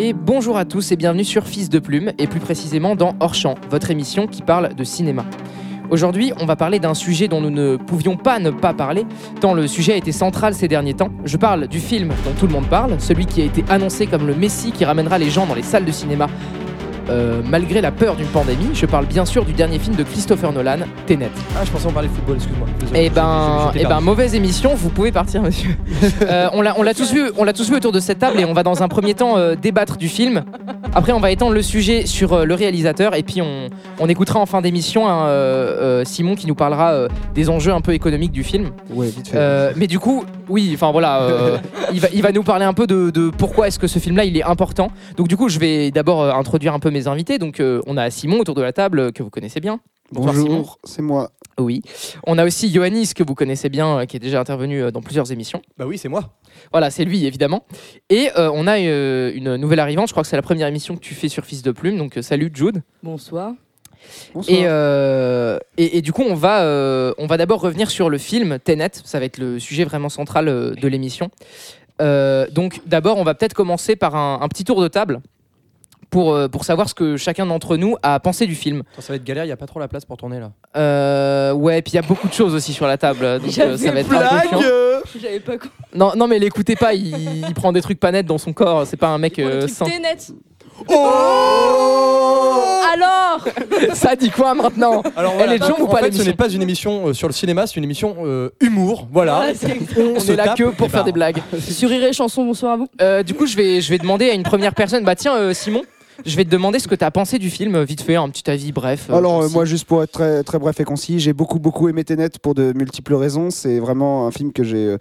Et bonjour à tous et bienvenue sur Fils de Plume, et plus précisément dans Hors votre émission qui parle de cinéma. Aujourd'hui, on va parler d'un sujet dont nous ne pouvions pas ne pas parler, tant le sujet a été central ces derniers temps. Je parle du film dont tout le monde parle, celui qui a été annoncé comme le Messie qui ramènera les gens dans les salles de cinéma euh, malgré la peur d'une pandémie. Je parle bien sûr du dernier film de Christopher Nolan, Tenet. Ah, je pensais on parlait football, excuse-moi. Eh ben, eh ben, mauvaise émission. Vous pouvez partir, monsieur. Euh, on l'a, on l'a tous vu, on l'a tous vu autour de cette table et on va dans un premier temps euh, débattre du film. Après, on va étendre le sujet sur euh, le réalisateur et puis on, on écoutera en fin d'émission Simon qui nous parlera des enjeux un peu économiques du film. Ouais, vite fait. Mais du coup, oui, enfin voilà, il, va, il va nous parler un peu de, de pourquoi est-ce que ce film-là il est important. Donc du coup, je vais d'abord introduire un peu mes invités. Donc euh, on a Simon autour de la table euh, que vous connaissez bien. Bonsoir. Bonjour, c'est moi. Oui. On a aussi Yoannis que vous connaissez bien, euh, qui est déjà intervenu euh, dans plusieurs émissions. Bah oui, c'est moi. Voilà, c'est lui évidemment. Et euh, on a euh, une nouvelle arrivante. Je crois que c'est la première émission que tu fais sur Fils de Plume. Donc euh, salut Jude. Bonsoir. Bonsoir. Et, euh, et, et du coup, on va, euh, on va d'abord revenir sur le film Tenet. Ça va être le sujet vraiment central euh, de l'émission. Euh, donc d'abord, on va peut-être commencer par un, un petit tour de table pour, euh, pour savoir ce que chacun d'entre nous a pensé du film. Ça va être galère, il y a pas trop la place pour tourner là. Euh, ouais, puis il y a beaucoup de choses aussi sur la table. Donc euh, ça va être un peu chiant. J'avais pas compris. Non, non, mais l'écoutez pas, il, il prend des trucs pas nets dans son corps. C'est pas un mec euh, sain. net. Oh Alors Ça dit quoi maintenant Alors Elle est de jambe ou en pas, fait, ce n'est pas une émission euh, sur le cinéma, c'est une émission euh, humour. Voilà. On se est là que pour des faire des barres. blagues. Sur Rire et Chanson, bonsoir à vous. Euh, du coup, je vais, je vais demander à une première personne. Bah tiens, euh, Simon, je vais te demander ce que tu as pensé du film, vite fait, un petit avis bref. euh, Alors, euh, moi, juste pour être très, très bref et concis, j'ai beaucoup, beaucoup aimé Tenet pour de multiples raisons. C'est vraiment un film que j'ai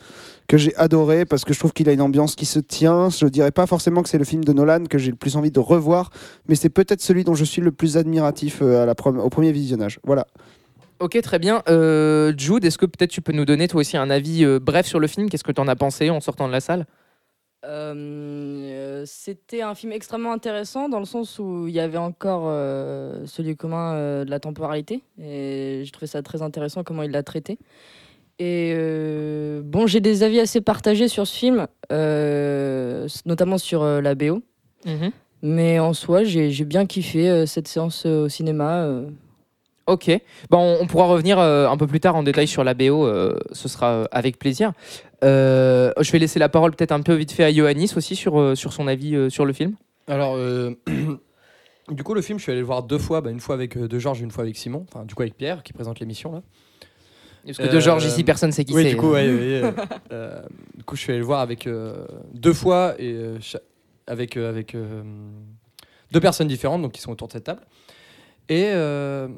que j'ai adoré parce que je trouve qu'il a une ambiance qui se tient. Je dirais pas forcément que c'est le film de Nolan que j'ai le plus envie de revoir, mais c'est peut-être celui dont je suis le plus admiratif euh, à la prom- au premier visionnage. Voilà. Ok, très bien. Euh, Jude, est-ce que peut-être tu peux nous donner toi aussi un avis euh, bref sur le film? Qu'est-ce que tu en as pensé en sortant de la salle? Euh, C'était un film extrêmement intéressant dans le sens où il y avait encore euh, ce lieu commun euh, de la temporalité. Et j'ai trouvé ça très intéressant comment il l'a traité. Et bon, j'ai des avis assez partagés sur ce film, notamment sur la BO. Mais en soi, j'ai bien kiffé cette séance au cinéma. Ok. Bon, on, pourra revenir euh, un peu plus tard en détail sur la BO. euh, ce sera euh, avec plaisir. Euh, je vais laisser la parole peut-être un peu vite fait à Yoannis aussi sur, euh, sur son avis euh, sur le film. Alors, euh, du coup, le film, je suis allé le voir deux fois. Bah, une fois avec euh, De Georges, une fois avec Simon. Enfin, du coup, avec Pierre qui présente l'émission là. Parce que de Georges ici, personne sait qui oui, c'est. du coup, ouais, ouais, ouais, euh, du coup, je suis allé le voir avec euh, deux fois et euh, cha- avec euh, avec euh, deux personnes différentes, donc qui sont autour de cette table. Et euh,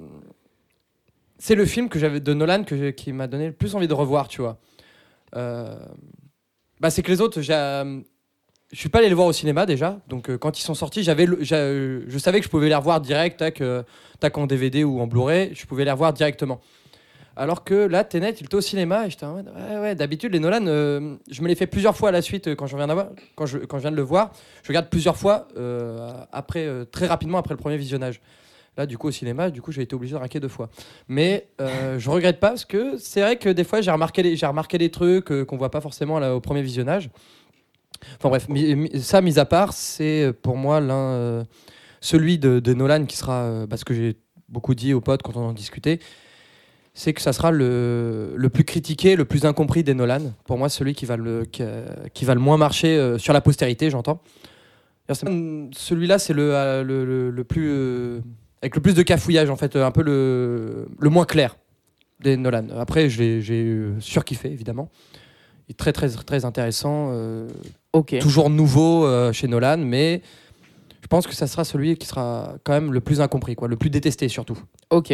c'est le film que j'avais de Nolan qui m'a donné le plus envie de revoir, tu vois. Euh, bah, c'est que les autres, euh, je suis pas allé les voir au cinéma déjà, donc euh, quand ils sont sortis, j'avais, je savais que je pouvais les revoir direct, tac, en DVD ou en Blu-ray, je pouvais les revoir directement. Alors que là, Tenet, il était au cinéma et j'étais ouais, ouais, d'habitude, les Nolan, je me les fais plusieurs fois à la suite quand je viens, je, quand je viens de le voir. Je regarde plusieurs fois après, très rapidement après le premier visionnage. Là, du coup, au cinéma, du coup, j'ai été obligé de raquer deux fois. Mais euh, je regrette pas parce que c'est vrai que des fois, j'ai remarqué, j'ai remarqué des trucs euh, qu'on voit pas forcément au premier visionnage. Enfin bref, ça, mis à part, c'est euh, pour moi l'un, euh, celui de, Nolan qui sera, euh, bah, que j'ai beaucoup dit aux potes quand on en discutait, c'est que ça sera le, le plus critiqué, le plus incompris des Nolan. Pour moi, celui qui va le, qui, va le moins marcher sur la postérité, j'entends. Celui-là, c'est le- le plus. Avec le plus de cafouillage, en fait, euh, un peu le, le moins clair des Nolan. Après, j'ai euh, surkiffé, évidemment. Il est très, très, très intéressant. euh, toujours nouveau euh, chez Nolan, mais je pense que ça sera celui qui sera quand même le plus incompris, quoi, le plus détesté surtout. Ok.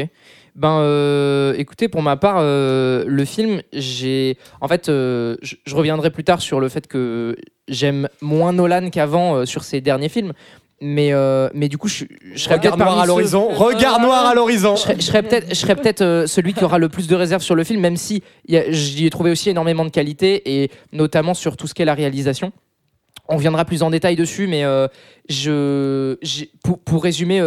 Ben, euh, écoutez, pour ma part, le film, j'ai. En fait, je, reviendrai plus tard sur le fait que j'aime moins Nolan qu'avant sur ses derniers films. Mais, euh, mais du coup, je, je serais peut-être Regard noir à l'horizon, regard noir à l'horizon. Je serais, peut-être, je serais peut-être euh, celui qui aura le plus de réserve sur le film, même si j'y ai trouvé aussi énormément de qualité et notamment sur tout ce qu'est la réalisation. On viendra plus en détail dessus, mais euh, je, pour, pour résumer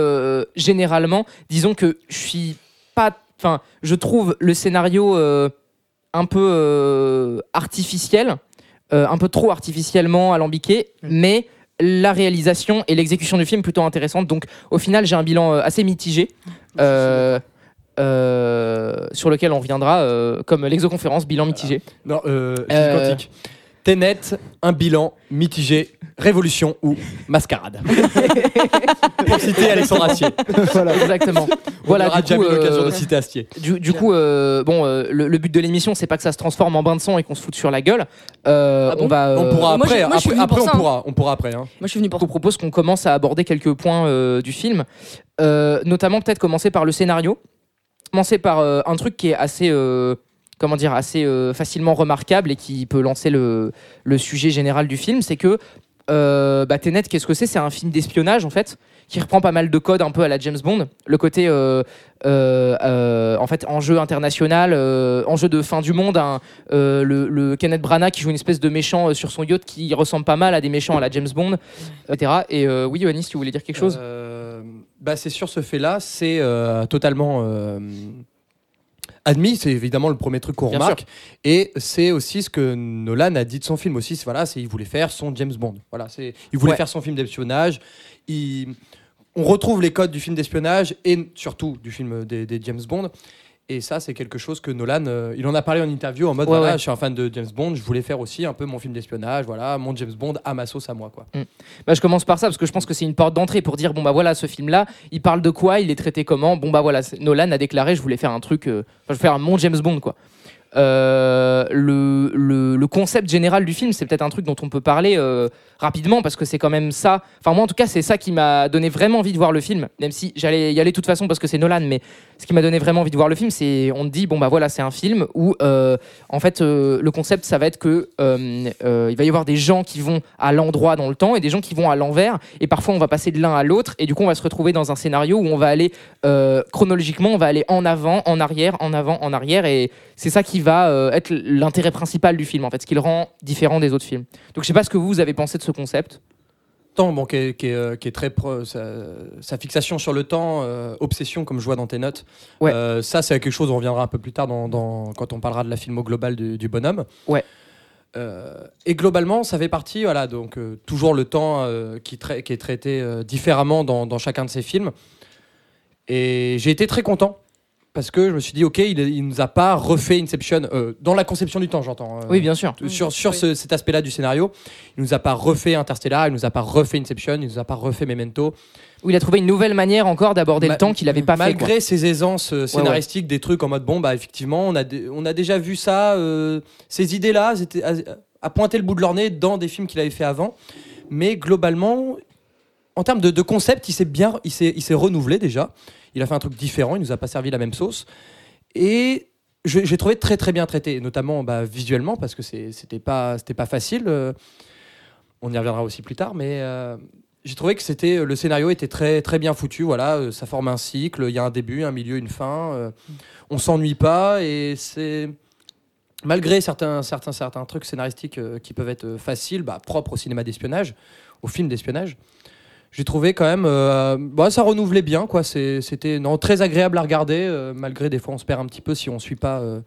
généralement, disons que je suis pas, enfin, je trouve le scénario un peu artificiel, un peu trop artificiellement alambiqué, mais la réalisation et l'exécution du film plutôt intéressante. Donc au final, j'ai un bilan euh, assez mitigé. euh, euh, sur lequel on reviendra euh, comme l'exoconférence, bilan mitigé. Non, euh, Euh. Tenet, un bilan mitigé, révolution ou mascarade. Pour citer Alexandre Astier. voilà. Exactement. On voilà, aura du déjà coup, eu l'occasion euh, de citer Astier. Du, du coup, euh, bon, euh, le, le but de l'émission, c'est pas que ça se transforme en bain de sang et qu'on se foute sur la guelle. Euh, Ah bon on va. on euh, pourra moi, après, je- moi, je suis après, pour on ça, hein. pourra, on pourra après. hein. Moi, je suis venu je pour vous propose qu'on commence à aborder quelques points euh, du film, Euh, notamment peut-être commencer par le scénario, commencer par euh, un truc qui est assez, euh, comment dire, assez euh, facilement remarquable et qui peut lancer le, sujet général du film, c'est que euh, bah, qu'est-ce que c'est? C'est un film d'espionnage en fait, qui reprend pas mal de codes un peu à la James Bond. Le côté, euh, euh, euh, en fait, enjeu international, euh, enjeu de fin du monde. euh, le, Kenneth Branagh qui joue une espèce de méchant sur son yacht qui ressemble pas mal à des méchants à la James Bond, etc. Et oui, Yoannis, tu voulais dire quelque chose? Bah, C'est sur ce fait-là, c'est totalement admis. C'est évidemment le premier truc qu'on remarque. Et c'est aussi ce que Nolan a dit de son film aussi. Voilà, c'est il voulait faire son James Bond. Voilà, c'est il voulait Ouais. faire son film d'espionnage. Il- On retrouve les codes du film d'espionnage et surtout du film des, des James Bond. Et ça, c'est quelque chose que Nolan, euh, il en a parlé en interview en mode Ouais, voilà, ouais. je suis un fan de James Bond, je voulais faire aussi un peu mon film d'espionnage, voilà, mon James Bond à ma sauce à moi, quoi. Bah, je commence par ça parce que je pense que c'est une porte d'entrée pour dire bon bah voilà ce film là il parle de quoi il est traité comment bon bah voilà Nolan a déclaré je voulais faire un truc euh, je vais faire un mon James Bond quoi Euh, le, le, le concept général du film c'est peut-être un truc dont on peut parler euh, rapidement parce que c'est quand même ça. Enfin moi en tout cas c'est ça qui m'a donné vraiment envie de voir le film même si j'allais y aller de toute façon parce que c'est Nolan mais ce qui m'a donné vraiment envie de voir le film c'est on te dit bon bah voilà c'est un film où euh, en fait euh, le concept ça va être que euh, il va y avoir des gens qui vont à l'endroit dans le temps et des gens qui vont à l'envers et parfois on va passer de l'un à l'autre et du coup on va se retrouver dans un scénario où on va aller chronologiquement on va aller en avant en arrière en avant en arrière et c'est ça qui va euh, être l'intérêt principal du film en fait ce qui le rend différent des autres films donc je sais pas ce que vous, vous avez pensé de ce concept temps bon, qui, est, qui est, euh, qui est très pro, sa, sa fixation sur le temps, euh, obsession comme je vois dans tes notes. Ouais. Euh, ça, c'est quelque chose, on reviendra un peu plus tard dans, dans- quand on parlera de la filmo globale du, du bonhomme. Ouais. Euh, et globalement, ça fait partie, voilà, donc euh, toujours le temps euh, qui, est traité différemment dans, dans chacun de ces films. Et j'ai été très content parce que je me suis dit, ok, il, il nous a pas refait Inception euh, dans la conception du temps, j'entends. euh, oui bien sûr sur, sur Oui. ce- cet aspect-là du scénario. Il nous a pas refait Interstellar, il nous a pas refait Inception, il nous a pas refait Memento. où il a trouvé une nouvelle manière encore d'aborder Ma- le temps qu'il avait pas fait Malgré ces aisances euh, scénaristiques, des trucs en mode bon, bah effectivement, on a, on a déjà vu ça, euh, ces idées-là, c'était à, à pointer le bout de leur nez dans des films qu'il avait fait avant. Mais globalement, en termes de, concept, il s'est bien, il s'est, il s'est renouvelé déjà. Il a fait un truc différent, il nous a pas servi la même sauce. Et j'ai trouvé très très bien traité, notamment bah, visuellement, parce que c'est- c'était pas, c'était pas facile. euh, on y reviendra aussi plus tard, mais euh, j'ai trouvé que c'était le scénario était très très bien foutu. Voilà, euh, ça forme un cycle. Il y a un début, un milieu, une fin. on s'ennuie pas et c'est malgré certains certains certains trucs scénaristiques qui peuvent être faciles, bah, propres au cinéma d'espionnage, au film d'espionnage. J'ai trouvé quand même, euh, bah, ça renouvelait bien quoi. C'était non très agréable à regarder, euh, malgré des fois on se perd un petit peu si on suit pas. euh,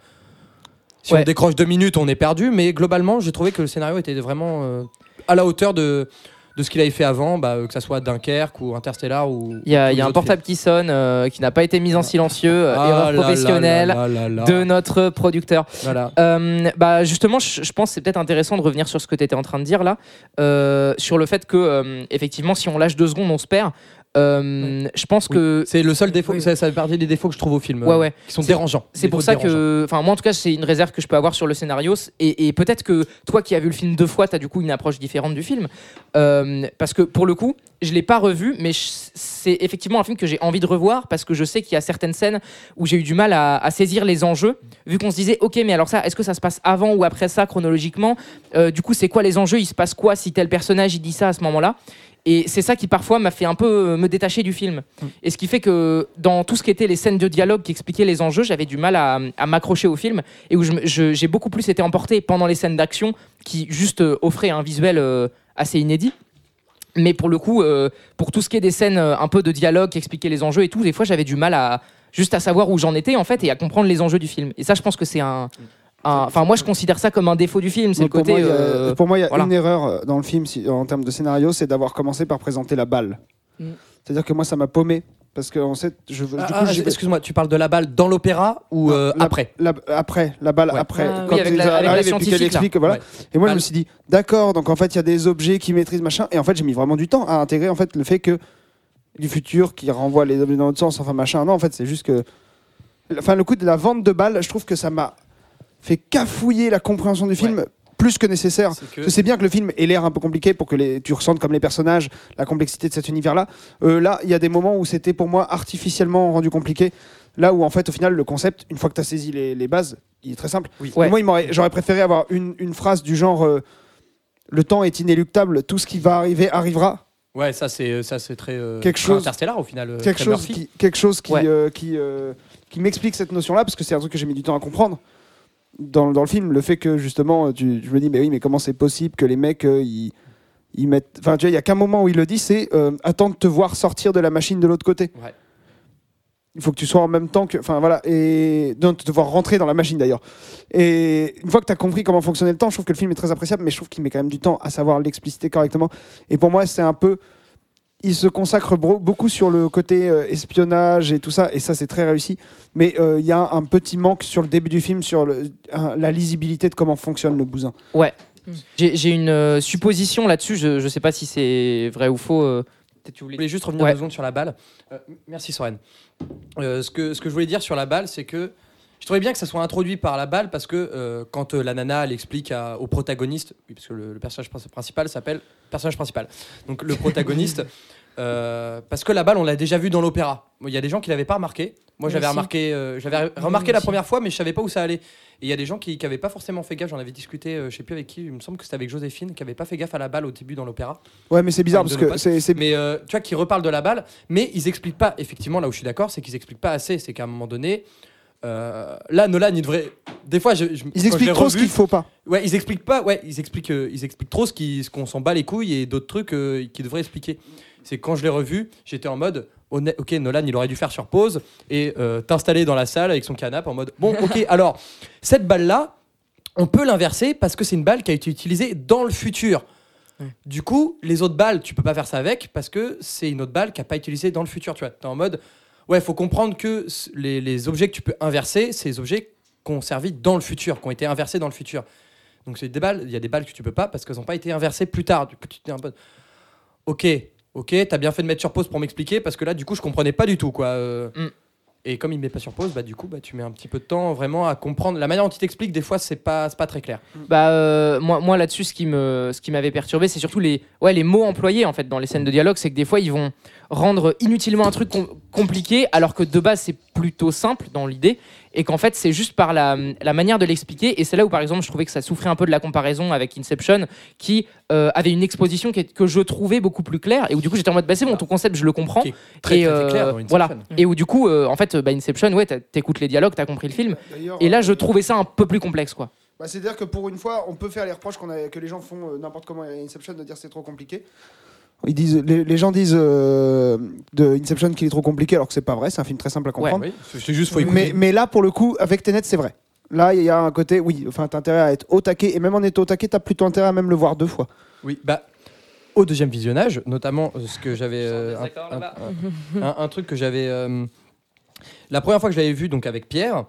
si Ouais. on décroche deux minutes, on est perdu. Mais globalement, j'ai trouvé que le scénario était vraiment à la hauteur de, de ce qu'il avait fait avant, bah, euh, que ça soit Dunkerque ou Interstellar ou. il y a, y un portable qui sonne euh, qui n'a pas été mis en silencieux euh. Ah erreur professionnelle là là là de notre producteur Voilà. Euh, bah justement, je, pense que c'est peut-être intéressant de revenir sur ce que tu étais en train de dire là, euh, sur le fait que effectivement, si on lâche deux secondes, on se perd. Euh, Je pense Oui. que C'est le seul défaut, Oui. ça, ça fait partie des défauts que je trouve au film, Ouais, euh, ouais. qui sont dérangeants. c'est pour ça dérangeants. que, enfin moi en tout cas, c'est une réserve que je peux avoir sur le scénario, et, et peut-être que toi qui as vu le film deux fois, tu as du coup une approche différente du film, Euh, parce que pour le coup, je l'ai pas revu, mais c'est effectivement un film que j'ai envie de revoir parce que je sais qu'il y a certaines scènes où j'ai eu du mal à, à saisir les enjeux, vu qu'on se disait, ok, mais alors ça, est-ce que ça se passe avant ou après ça chronologiquement? Euh, Du coup, c'est quoi les enjeux? Il se passe quoi si tel personnage il dit ça à ce moment-là? Et c'est ça qui parfois m'a fait un peu euh, me détacher du film. Et ce qui fait que dans tout ce qui était les scènes de dialogue qui expliquaient les enjeux, j'avais du mal à, à m'accrocher au film et où j'ai beaucoup plus été emporté pendant les scènes d'action qui juste euh, offraient un visuel euh, assez inédit. Mais pour le coup, euh, pour tout ce qui est des scènes un peu de dialogue qui expliquaient les enjeux et tout, des fois j'avais du mal à juste à savoir où j'en étais en fait et à comprendre les enjeux du film. Et ça, je pense que c'est un, un- Enfin, moi, je considère ça comme un défaut du film. C'est le pour côté. moi, il y a- euh, pour moi, il y a voilà. une erreur euh, dans le film si- en termes de scénario, c'est d'avoir commencé par présenter la balle. Mm. C'est-à-dire que moi, ça m'a paumé. Parce que, en fait, je, Ah, ah, Excuse-moi, tu parles de la balle dans l'opéra ou Non, euh, la- après? la- après, la balle Ouais. après. Ah, oui, quand avec la- avec la arrivent et puis qu'elle scientifique, là. explique, voilà. Ouais. Et moi, je me suis dit, d'accord, donc en fait, il y a des objets qui maîtrisent machin. Et en fait, j'ai mis vraiment du temps à intégrer en fait le fait que du futur qui renvoie les objets dans l'autre sens, enfin machin. Non, en fait, c'est juste que. Enfin, le coup de la vente de balles, je trouve que ça m'a fait cafouiller la compréhension du film plus que nécessaire. C'est que- bien que le film ait l'air un peu compliqué pour que les, tu ressentes comme les personnages la complexité de cet univers-là. Euh, là, il y a des moments où c'était pour moi artificiellement rendu compliqué. Là où en fait, au final, le concept, une fois que tu as saisi les, les bases, il est très simple. Oui. Ouais. Moi, j'aurais préféré avoir une, une phrase du genre euh, Le temps est inéluctable, tout ce qui va arriver arrivera. Ouais, ça c'est ça c'est très euh, Quelque chose- interstellar au final. quelque, chose qui, quelque chose qui, Ouais. euh, qui, euh, qui m'explique cette notion-là, parce que c'est un truc que j'ai mis du temps à comprendre. Dans, dans le film, le fait que justement, tu, je me dis, mais oui, mais comment c'est possible que les mecs, euh, ils, ils mettent. Enfin, tu vois, il y a qu'un moment où il le dit, c'est euh, attends de te voir sortir de la machine de l'autre côté. Ouais. Il faut que tu sois en même temps que. Enfin, voilà. Et. Non, de te voir rentrer dans la machine d'ailleurs. Et une fois que tu as compris comment fonctionnait le temps, je trouve que le film est très appréciable, mais je trouve qu'il met quand même du temps à savoir l'expliciter correctement. Et pour moi, c'est un peu. Il se consacre beaucoup sur le côté euh, espionnage et tout ça, et ça, c'est très réussi. Mais euh, il y a un petit manque sur le début du film sur le- un- la lisibilité de comment fonctionne le bousin. J'ai j'ai une euh, supposition là-dessus. Je ne sais pas si c'est vrai ou faux. euh, Peut-être tu Je voulais. voulais juste revenir Ouais. deux secondes sur la balle. Euh, merci Soren. Euh, ce, que, ce que je voulais dire sur la balle, c'est que je trouvais bien que ça soit introduit par la balle parce que euh, quand euh, la nana elle explique à- au protagoniste, oui, parce que le, le personnage prin- principal s'appelle personnage principal, donc le protagoniste, euh, parce que la balle on l'a déjà vu dans l'opéra. Il y a des gens qui l'avaient pas remarqué. Moi j'avais remarqué, j'avais remarqué la première fois, mais je savais pas où ça allait. Et il y a des gens qui n'avaient pas forcément fait gaffe. J'en avais discuté, euh, je sais plus avec qui. Il me semble que c'était avec Joséphine, qui avait pas fait gaffe à la balle au début dans l'opéra Ouais, mais c'est bizarre parce que c'est. mais tu vois qu'ils reparlent de la balle, mais ils expliquent pas. Effectivement, là où je suis d'accord, c'est qu'ils expliquent pas assez. C'est qu'à un moment donné, euh, là, Nolan, il devrait. Des fois, je, je- Ils expliquent trop ce qu'il faut pas. Ouais, ils expliquent pas. Ouais, ils expliquent. euh, ils expliquent trop ce qu'on s'en bat les couilles et d'autres trucs euh, qu'ils devraient expliquer. C'est quand je l'ai revu, j'étais en mode. Ok, Nolan, il aurait dû faire sur pause et t'installer dans la salle avec son canapé en mode. Bon, ok, alors cette balle là, on peut l'inverser parce que c'est une balle qui a été utilisée dans le futur. Ouais. Du coup, les autres balles, tu peux pas faire ça avec parce que c'est une autre balle qui a pas été utilisée dans le futur. Tu vois, t'es en mode, ouais, faut comprendre que les, les objets que tu peux inverser, c'est les objets qui ont servi dans le futur, qui ont été inversés dans le futur. Donc c'est des balles, il y a des balles que tu peux pas parce qu'elles n'ont pas été inversées plus tard. Du coup, tu un peu, ok, ok, t'as bien fait de mettre sur pause pour m'expliquer parce que là, du coup, je comprenais pas du tout quoi. euh. Mm. Et comme il met pas sur pause, bah du coup, bah tu mets un petit peu de temps vraiment à comprendre. La manière dont il t'explique, des fois, c'est pas, pas très clair. Bah euh, moi, moi là-dessus, ce qui me, ce qui m'avait perturbé, c'est surtout les, ouais, les mots employés en fait dans les scènes de dialogue. C'est que des fois, ils vont rendre inutilement un truc com- compliqué, alors que de base, c'est plutôt simple dans l'idée, et qu'en fait, c'est juste par la, la manière de l'expliquer. Et c'est là où, par exemple, je trouvais que ça souffrait un peu de la comparaison avec Inception, qui euh, avait une exposition qui est- que je trouvais beaucoup plus claire, et où du coup, j'étais en mode, bah c'est bon, ton concept, je le comprends. Qui est Très, et très, euh, clair dans Inception. voilà. Et où du coup, euh, en fait, bah, Inception, ouais, t'écoutes les dialogues, t'as compris le film. Et là, je trouvais ça un peu plus complexe, quoi. Bah, C'est-à-dire que pour une fois, on peut faire les reproches qu'on a, que les gens font euh, n'importe comment à Inception de dire c'est trop compliqué. Ils disent, les, les gens disent euh, de Inception qu'il est trop compliqué alors que c'est pas vrai, c'est un film très simple à comprendre. Oui, c'est juste faut écouter. mais, mais là, pour le coup, avec Tenet, c'est vrai. Là, il y a un côté, oui, enfin, t'as intérêt à être au taquet, et même en étant au taquet, t'as plutôt intérêt à même le voir deux fois. Oui, bah au deuxième visionnage, notamment euh, ce que j'avais euh, un, un- un- un truc que j'avais euh, la première fois que je l'avais vu donc avec Pierre.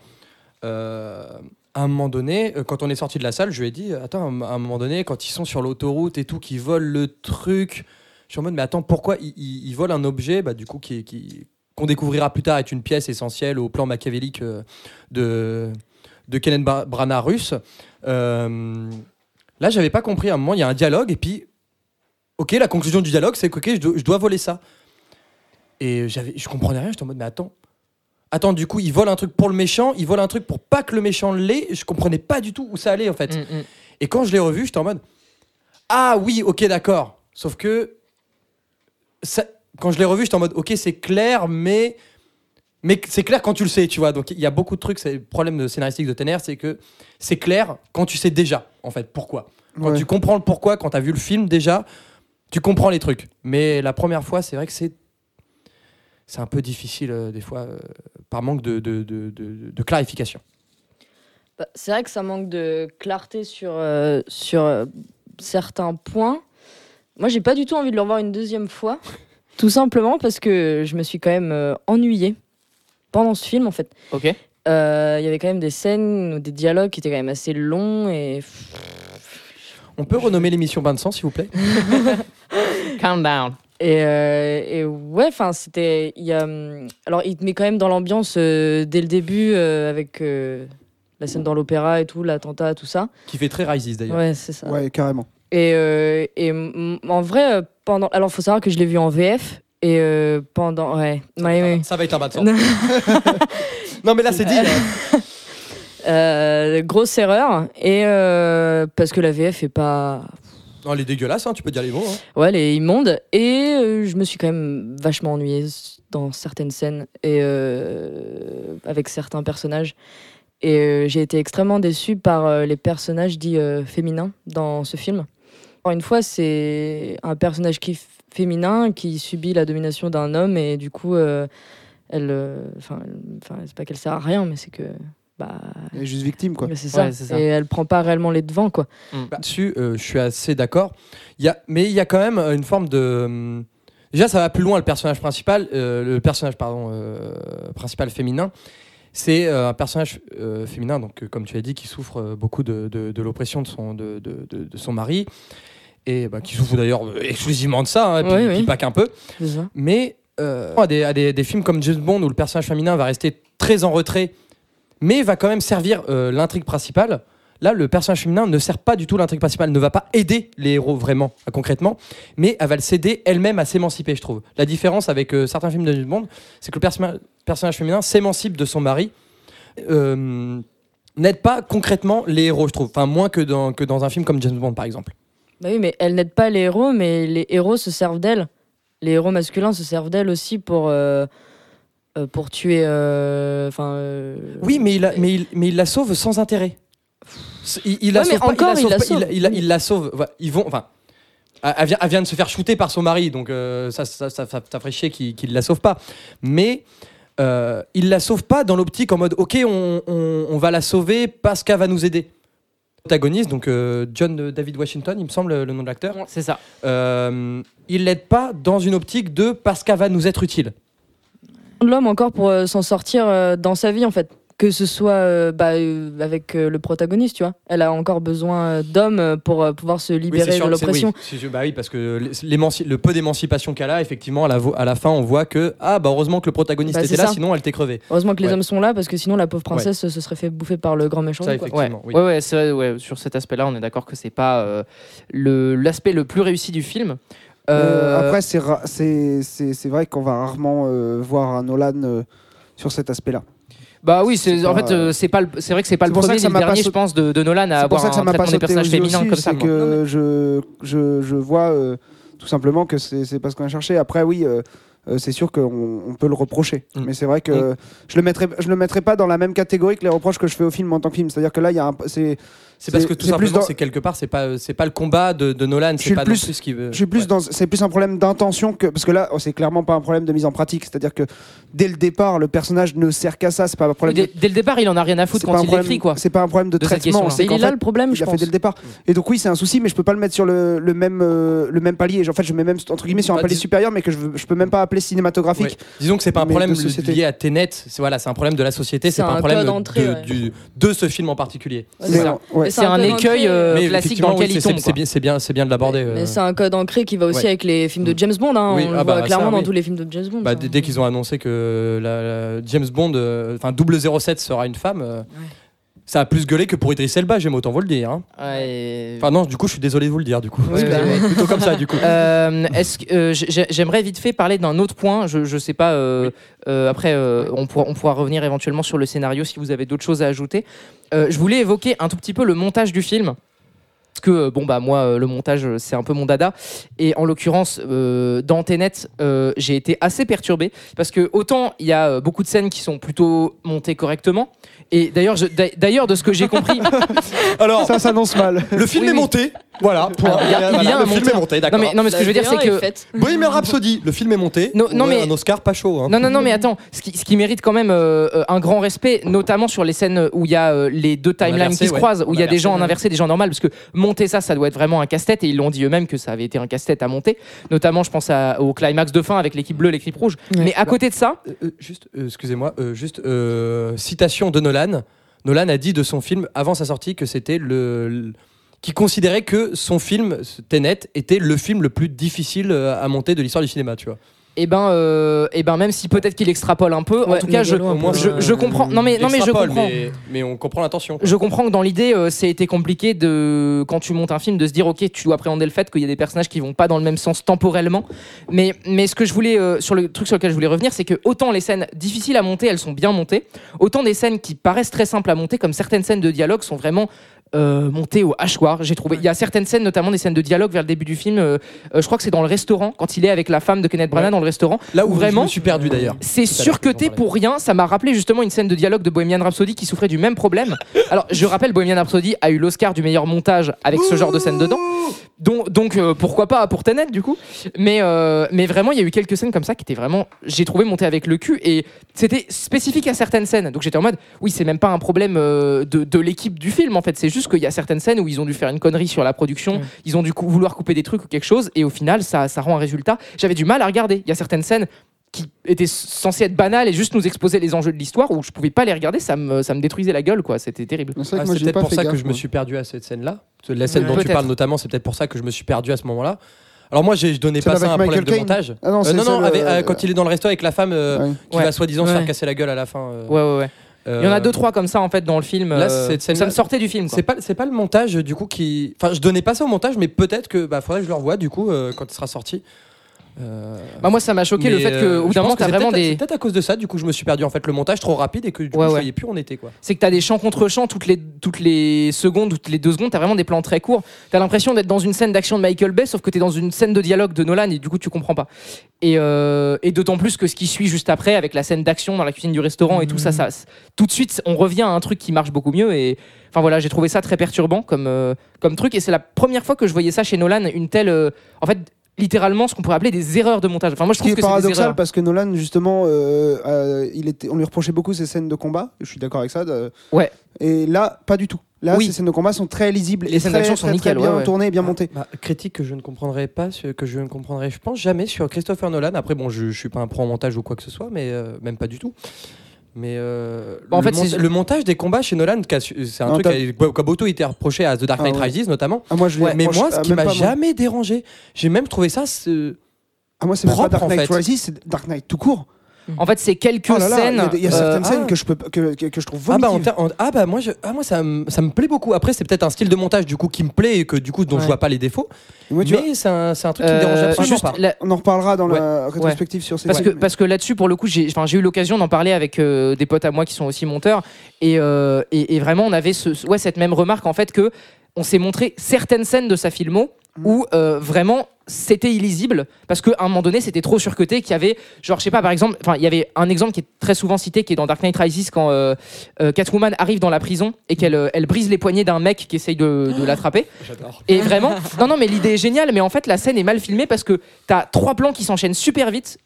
euh, à un moment donné, quand on est sorti de la salle, je lui ai dit Attends, à un moment donné, quand ils sont sur l'autoroute et tout, qu'ils volent le truc, je suis en mode Mais attends, pourquoi ils, ils- ils volent un objet bah, du coup, qui, qui- qu'on découvrira plus tard est une pièce essentielle au plan machiavélique euh, de, de Kenneth Bra- Branagh russe Euh, Là, j'avais pas compris. À un moment, il y a un dialogue, et puis, ok, la conclusion du dialogue, c'est que ok, je, dois, je dois voler ça. Et j'avais, je comprenais rien. J'étais en mode, mais attends, attends, du coup, il vole un truc pour le méchant, il vole un truc pour pas que le méchant l'ait. Je comprenais pas du tout où ça allait en fait. Mm, mm. Et quand je l'ai revu, j'étais en mode, ah oui, ok, d'accord. Sauf que ça- quand je l'ai revu, j'étais en mode, ok, c'est clair, mais mais c'est clair quand tu le sais, tu vois. Donc il y a beaucoup de trucs. C'est le problème de scénaristique de Tener, c'est que c'est clair quand tu sais déjà, en fait, pourquoi. Quand Ouais. tu comprends le pourquoi, quand tu as vu le film déjà, tu comprends les trucs. Mais la première fois, c'est vrai que c'est c'est un peu difficile euh, des fois euh, par manque de, de, de, de- de clarification. Bah, C'est vrai que ça manque de clarté sur, euh, sur euh, certains points. Moi, j'ai pas du tout envie de le revoir une deuxième fois. Tout simplement parce que je me suis quand même euh, ennuyée pendant ce film, en fait. Ok. Euh, Il y avait quand même des scènes ou des dialogues qui étaient quand même assez longs et. On peut renommer l'émission Bain de sang, s'il vous plaît? Calm down. Et, euh, et ouais, enfin, c'était. il Y a, hum, alors, il te met quand même dans l'ambiance euh, dès le début euh, avec euh, la scène dans l'opéra et tout, l'attentat, tout ça. Qui fait très Rises d'ailleurs. Ouais, c'est ça. Ouais, carrément. Et, euh, et en vrai, euh, pendant. Alors, faut savoir que je l'ai vu en VF. Et euh, pendant. Ouais. Ça, ouais, va- ouais. ça va être un de sang. Non. mais là, c'est dit. hein. Euh, grosse erreur. Et parce que la VF est pas. Non, elle est dégueulasse, hein, tu peux dire les mots. hein. Ouais, elle est immonde. Et je me suis quand même vachement ennuyée dans certaines scènes et avec certains personnages. Et j'ai été extrêmement déçue par les personnages dits féminins dans ce film. Encore une fois, c'est un personnage qui féminin qui subit la domination d'un homme et du coup, euh, elle, euh, enfin, elle- enfin, c'est pas qu'elle sert à rien, mais c'est que, bah, Elle est juste victime, quoi. mais c'est ça. Ouais, c'est ça. Et elle prend pas réellement les devants, quoi. Là-dessus, euh, je suis assez d'accord. Il y a, mais il y a quand même une forme de. Déjà, ça va plus loin. Le personnage principal, euh, le personnage pardon, euh, principal féminin, c'est euh, un personnage euh, féminin, donc euh, comme tu as dit, qui souffre euh, beaucoup de, de- de l'oppression de son, de- de son mari et bah, qui souffre d'ailleurs euh, exclusivement de ça, hein, et puis, Oui, oui. puis pas qu'un peu. Mais euh, à, des, à des- des films comme James Bond où le personnage féminin va rester très en retrait, mais va quand même servir euh, l'intrigue principale. Là, le personnage féminin ne sert pas du tout l'intrigue principale, ne va pas aider les héros vraiment, concrètement, mais elle va le s'aider elle-même à s'émanciper, je trouve. La différence avec euh, certains films de James Bond, c'est que le perso- personnage féminin s'émancipe de son mari, n'aide pas concrètement les héros, je trouve. Enfin, moins que dans, que dans un film comme James Bond, par exemple. Bah oui, mais elle n'aide pas les héros, mais les héros se servent d'elle. Les héros masculins se servent d'elle aussi pour, euh, euh, pour tuer. euh, Enfin. euh, Oui, mais il, a- mais il, mais il la sauve sans intérêt. Il, il la Ouais, sauve encore, il il la sauve pas, il- il la- sauve. Ils vont, enfin, elle vient, elle vient de se faire shooter par son mari, donc euh, ça, ça, ça, ça, ferait chier qu'il qu'il la sauve pas. Mais euh, il la sauve pas dans l'optique en mode, ok, on, on- on va la sauver parce qu'elle va nous aider. Protagoniste, donc euh, John David Washington, il me semble le nom de l'acteur. C'est ça. Euh, il l'aide pas dans une optique de parce qu'elle va nous être utile. L'homme encore pour euh, s'en sortir euh, dans sa vie, en fait. Que ce soit euh, bah, euh, avec euh, le protagoniste, tu vois. Elle a encore besoin d'hommes pour euh, pouvoir se libérer sûr, de l'oppression. oui, bah oui, parce que le peu d'émancipation qu'elle a, effectivement, à la, vo- à la fin, on voit que ah bah heureusement que le protagoniste Bah, était là, ça. sinon elle t'est crevée. Heureusement que les Ouais. hommes sont là, parce que sinon la pauvre princesse se serait fait bouffer par le grand méchant. Ça, quoi. effectivement. Ouais, oui. ouais, ouais, c'est vrai, ouais, sur cet aspect-là, on est d'accord que c'est pas euh, le- l'aspect le plus réussi du film. Euh, Euh, après, c'est ra- c'est c'est- c'est vrai qu'on va rarement euh, voir un Nolan euh, sur cet aspect-là. Bah oui, c'est c'est en fait euh, c'est pas le- c'est vrai que c'est pas c'est le premier ni le dernier, je pense, de, Nolan à C'est avoir un traitement des personnages féminins comme ça. c'est que je, je, je vois euh, tout simplement que c'est c'est pas ce qu'on a cherché. Après, oui, euh, c'est sûr qu'on on peut le reprocher. Mm. Mais c'est vrai que je le je le mettrai pas dans la même catégorie que les reproches que je fais au film en tant que film. C'est-à-dire que là, il y a un, c'est C'est parce que tout simplement, dans- c'est quelque part, c'est pas, c'est pas le combat de, de Nolan, c'est pas plus- ce qu'il veut. Je suis plus Ouais. dans, c'est plus un problème d'intention que parce que là, oh, c'est clairement pas un problème de mise en pratique. C'est-à-dire que dès le départ, le personnage ne sert qu'à ça. C'est pas un problème. dès, de- dès le départ, il en a rien à foutre quand un il problème- l'écrit quoi. C'est pas un problème de, de cette traitement. C'est Il qu'en est là le problème, il je l'a fait dès le départ. Et donc oui, c'est un souci, mais je peux pas le mettre sur le, le même euh, le même palier. En fait, je mets même entre guillemets sur un Bah, palier supérieur, mais que je, peux même pas appeler cinématographique. Ouais. Disons que c'est pas un problème lié à Tenet, c'est voilà, c'est un problème de la société, C'est un problème de ce film en particulier. C'est un code écueil euh, Mais classique effectivement, dans lequel oui, il c'est- tombe. c'est quoi. bien, c'est bien, c'est bien de l'aborder. Mais euh. c'est un code ancré qui va aussi Ouais. avec les films de James Bond. hein. Oui, On ah le bah, voit ça, clairement dans oui. tous les films de James Bond. Bah, dès, qu'ils ont annoncé que la, la James Bond, euh, enfin 007 sera une femme, euh, ça a plus gueulé que pour Idris Elba, j'aime autant vous le dire. hein. Ouais. Enfin non, du coup, je suis désolé de vous le dire, du coup. Ouais. Plutôt comme ça, du coup. Euh, est-ce que euh, j'ai- j'aimerais vite fait parler d'un autre point. Je, je sais pas. euh, euh, après, euh, on, pourra, on pourra revenir éventuellement sur le scénario si vous avez d'autres choses à ajouter. Je voulais évoquer un tout petit peu le montage du film. Que euh, bon bah moi euh, le montage euh, c'est un peu mon dada et en l'occurrence euh, dans Tenet euh, j'ai été assez perturbé parce que autant il y a beaucoup de scènes qui sont plutôt montées correctement et d'ailleurs d'ailleurs de ce que j'ai compris Alors, Ça s'annonce mal. le film Oui, est oui. monté. Voilà. point. Alors, il y a- il y a Voilà, un le film est monté, non d'accord. mais non mais ce que je veux dire c'est que Bohemian Rhapsody, le film est monté. Non, non, mais- un Oscar pas chaud. hein. Non, non, non, mais attends, ce qui, ce qui mérite quand même euh, un grand respect, notamment sur les scènes où il y a euh, les deux timelines qui se ouais. croisent, où il y a des gens en inversé, des gens normaux, parce que monter ça, ça doit être vraiment un casse-tête, et ils l'ont dit eux-mêmes que ça avait été un casse-tête à monter, notamment, je pense à- au climax de fin avec l'équipe bleue, l'équipe rouge. Ouais. Mais à côté de ça, Euh, euh, juste, euh, excusez-moi, euh, juste euh, citation de Nolan. Nolan a dit de son film avant sa sortie que c'était le, le- qui considérait que son film Tenet était le film le plus difficile à monter de l'histoire du cinéma, tu vois. Eh ben, euh, eh ben, même si peut-être qu'il extrapole un peu, en tout cas, je, peu, je, euh, je comprends. Non, mais, non, mais je comprends. Mais, mais on comprend l'intention. Je comprends que dans l'idée, euh, c'est été compliqué de quand tu montes un film de se dire ok, tu dois appréhender le fait qu'il y a des personnages qui vont pas dans le même sens temporellement. Mais mais ce que je voulais euh, sur le truc sur lequel je voulais revenir, c'est que autant les scènes difficiles à monter, elles sont bien montées, autant des scènes qui paraissent très simples à monter, comme certaines scènes de dialogue, sont vraiment euh, montées au hachoir. J'ai trouvé. Il y a certaines scènes, notamment des scènes de dialogue vers le début du film. euh, euh, je crois que c'est dans le restaurant quand il est avec la femme de Kenneth Branagh Ouais. dans le restaurant. Là où Où vraiment, je me suis perdu d'ailleurs. C'est parlais. pour rien. Ça m'a rappelé justement une scène de dialogue de Bohemian Rhapsody qui souffrait du même problème. Alors, je rappelle, Bohemian Rhapsody a eu l'Oscar du meilleur montage avec ce genre de scène dedans. Donc, donc pourquoi pas pour Tenet du coup mais, mais vraiment, il y a eu quelques scènes comme ça qui étaient vraiment, j'ai trouvé montées avec le cul et c'était spécifique à certaines scènes. Donc j'étais en mode, oui, c'est même pas un problème de, de l'équipe du film en fait. C'est juste qu'il y a certaines scènes où ils ont dû faire une connerie sur la production, Ouais. ils ont dû cou- vouloir couper des trucs ou quelque chose et au final, ça, ça rend un résultat. J'avais du mal à regarder. Il y a certaines scènes qui étaient censées être banales et juste nous exposer les enjeux de l'histoire où je pouvais pas les regarder, ça me, ça me détruisait la gueule quoi. C'était terrible. C'est Ah, peut-être pour ça que je me suis perdu à cette scène-là. La scène Ouais. dont tu parles notamment, c'est peut-être pour ça que je me suis perdu à ce moment-là. Alors moi, j'ai- je donnais pas ça à un problème de montage. Ah non, Euh, non, non, avec- euh, euh, quand il est dans le resto avec la femme euh, ouais. qui Ouais. va soi-disant se faire casser la gueule à la fin. euh, Ouais ouais ouais. Il y en a euh, deux trois comme ça en fait dans le film. là, euh, cette ça me sortait du film. C'est pas, c'est pas le montage du coup qui. Enfin, je donnais pas ça au montage, mais peut-être que bah, faudrait que je le revoie du coup euh, quand il sera sorti. Euh, Bah, moi ça m'a choqué le fait que euh, au bout d'un moment t'as vraiment peut-être- des peut-être à cause de ça, du coup, je me suis perdu en fait le montage trop rapide et que du coup, Ouais, je voyais plus où on était quoi. c'est que t'as des champs contre champs toutes les toutes les secondes, toutes les deux secondes, t'as vraiment des plans très courts. T'as l'impression d'être dans une scène d'action de Michael Bay, sauf que t'es dans une scène de dialogue de Nolan et du coup tu comprends pas. Et, euh, et d'autant plus que ce qui suit juste après avec la scène d'action dans la cuisine du restaurant et tout ça, ça, tout de suite on revient à un truc qui marche beaucoup mieux et enfin voilà j'ai trouvé ça très perturbant comme euh, comme truc et c'est la première fois que je voyais ça chez Nolan une telle euh, en fait littéralement ce qu'on pourrait appeler des erreurs de montage. Enfin moi je Ce qui trouve est que c'est des paradoxal parce que Nolan justement euh, euh, il était, on lui reprochait beaucoup ses scènes de combat je suis d'accord avec ça de- Ouais. et là pas du tout là Oui. ses scènes de combat sont très lisibles Les et scènes très, d'action sont très, très nickel, bien ouais, ouais. tournées et bien montées Bah, critique que je ne comprendrai pas, que je ne comprendrai, je pense jamais sur Christopher Nolan. Après, bon, je, je suis pas un pro en montage ou quoi que ce soit, mais euh, même pas du tout. Mais euh, en fait, mont- le montage des combats chez Nolan, c'est un Non, truc t'as- qui a, qui a beaucoup été reproché à The Dark Ah Knight ouais. Rises notamment. ah, moi je l'ai- mais moi, ce ah, qui m'a moi. jamais dérangé, j'ai même trouvé ça. ah, moi c'est pas Dark en Knight fait. Rises c'est Dark Knight tout court En fait c'est quelques Oh là là, scènes il y a y euh, certaines ah. scènes que je peux que, que, que je trouve Ah bah, en vomitives. en- ah bah moi, je, ah moi ça, me- ça me plaît beaucoup. Après, c'est peut-être un style de montage du coup qui me plaît et que du coup dont je Ouais. vois pas les défauts. Vois, mais c'est un, un truc qui me euh, dérange absolument juste pas. la- on en reparlera dans Ouais. la rétrospective sur ces Parce que, parce que là-dessus, pour le coup, j'ai eu l'occasion d'en parler avec euh, des potes à moi qui sont aussi monteurs. Et, et, et vraiment, on avait ce- ouais, cette même remarque, en fait, que on s'est montré certaines scènes de sa filmo Où euh, vraiment c'était illisible parce qu'à un moment donné c'était trop surcoté qu'il y avait genre je sais pas par exemple enfin il y avait un exemple qui est très souvent cité qui est dans Dark Knight Rises quand euh, euh, Catwoman arrive dans la prison et qu'elle elle brise les poignets d'un mec qui essaye de, de l'attraper J'adore. et vraiment, non, non, mais l'idée est géniale, mais en fait, la scène est mal filmée parce que t'as trois plans qui s'enchaînent super vite.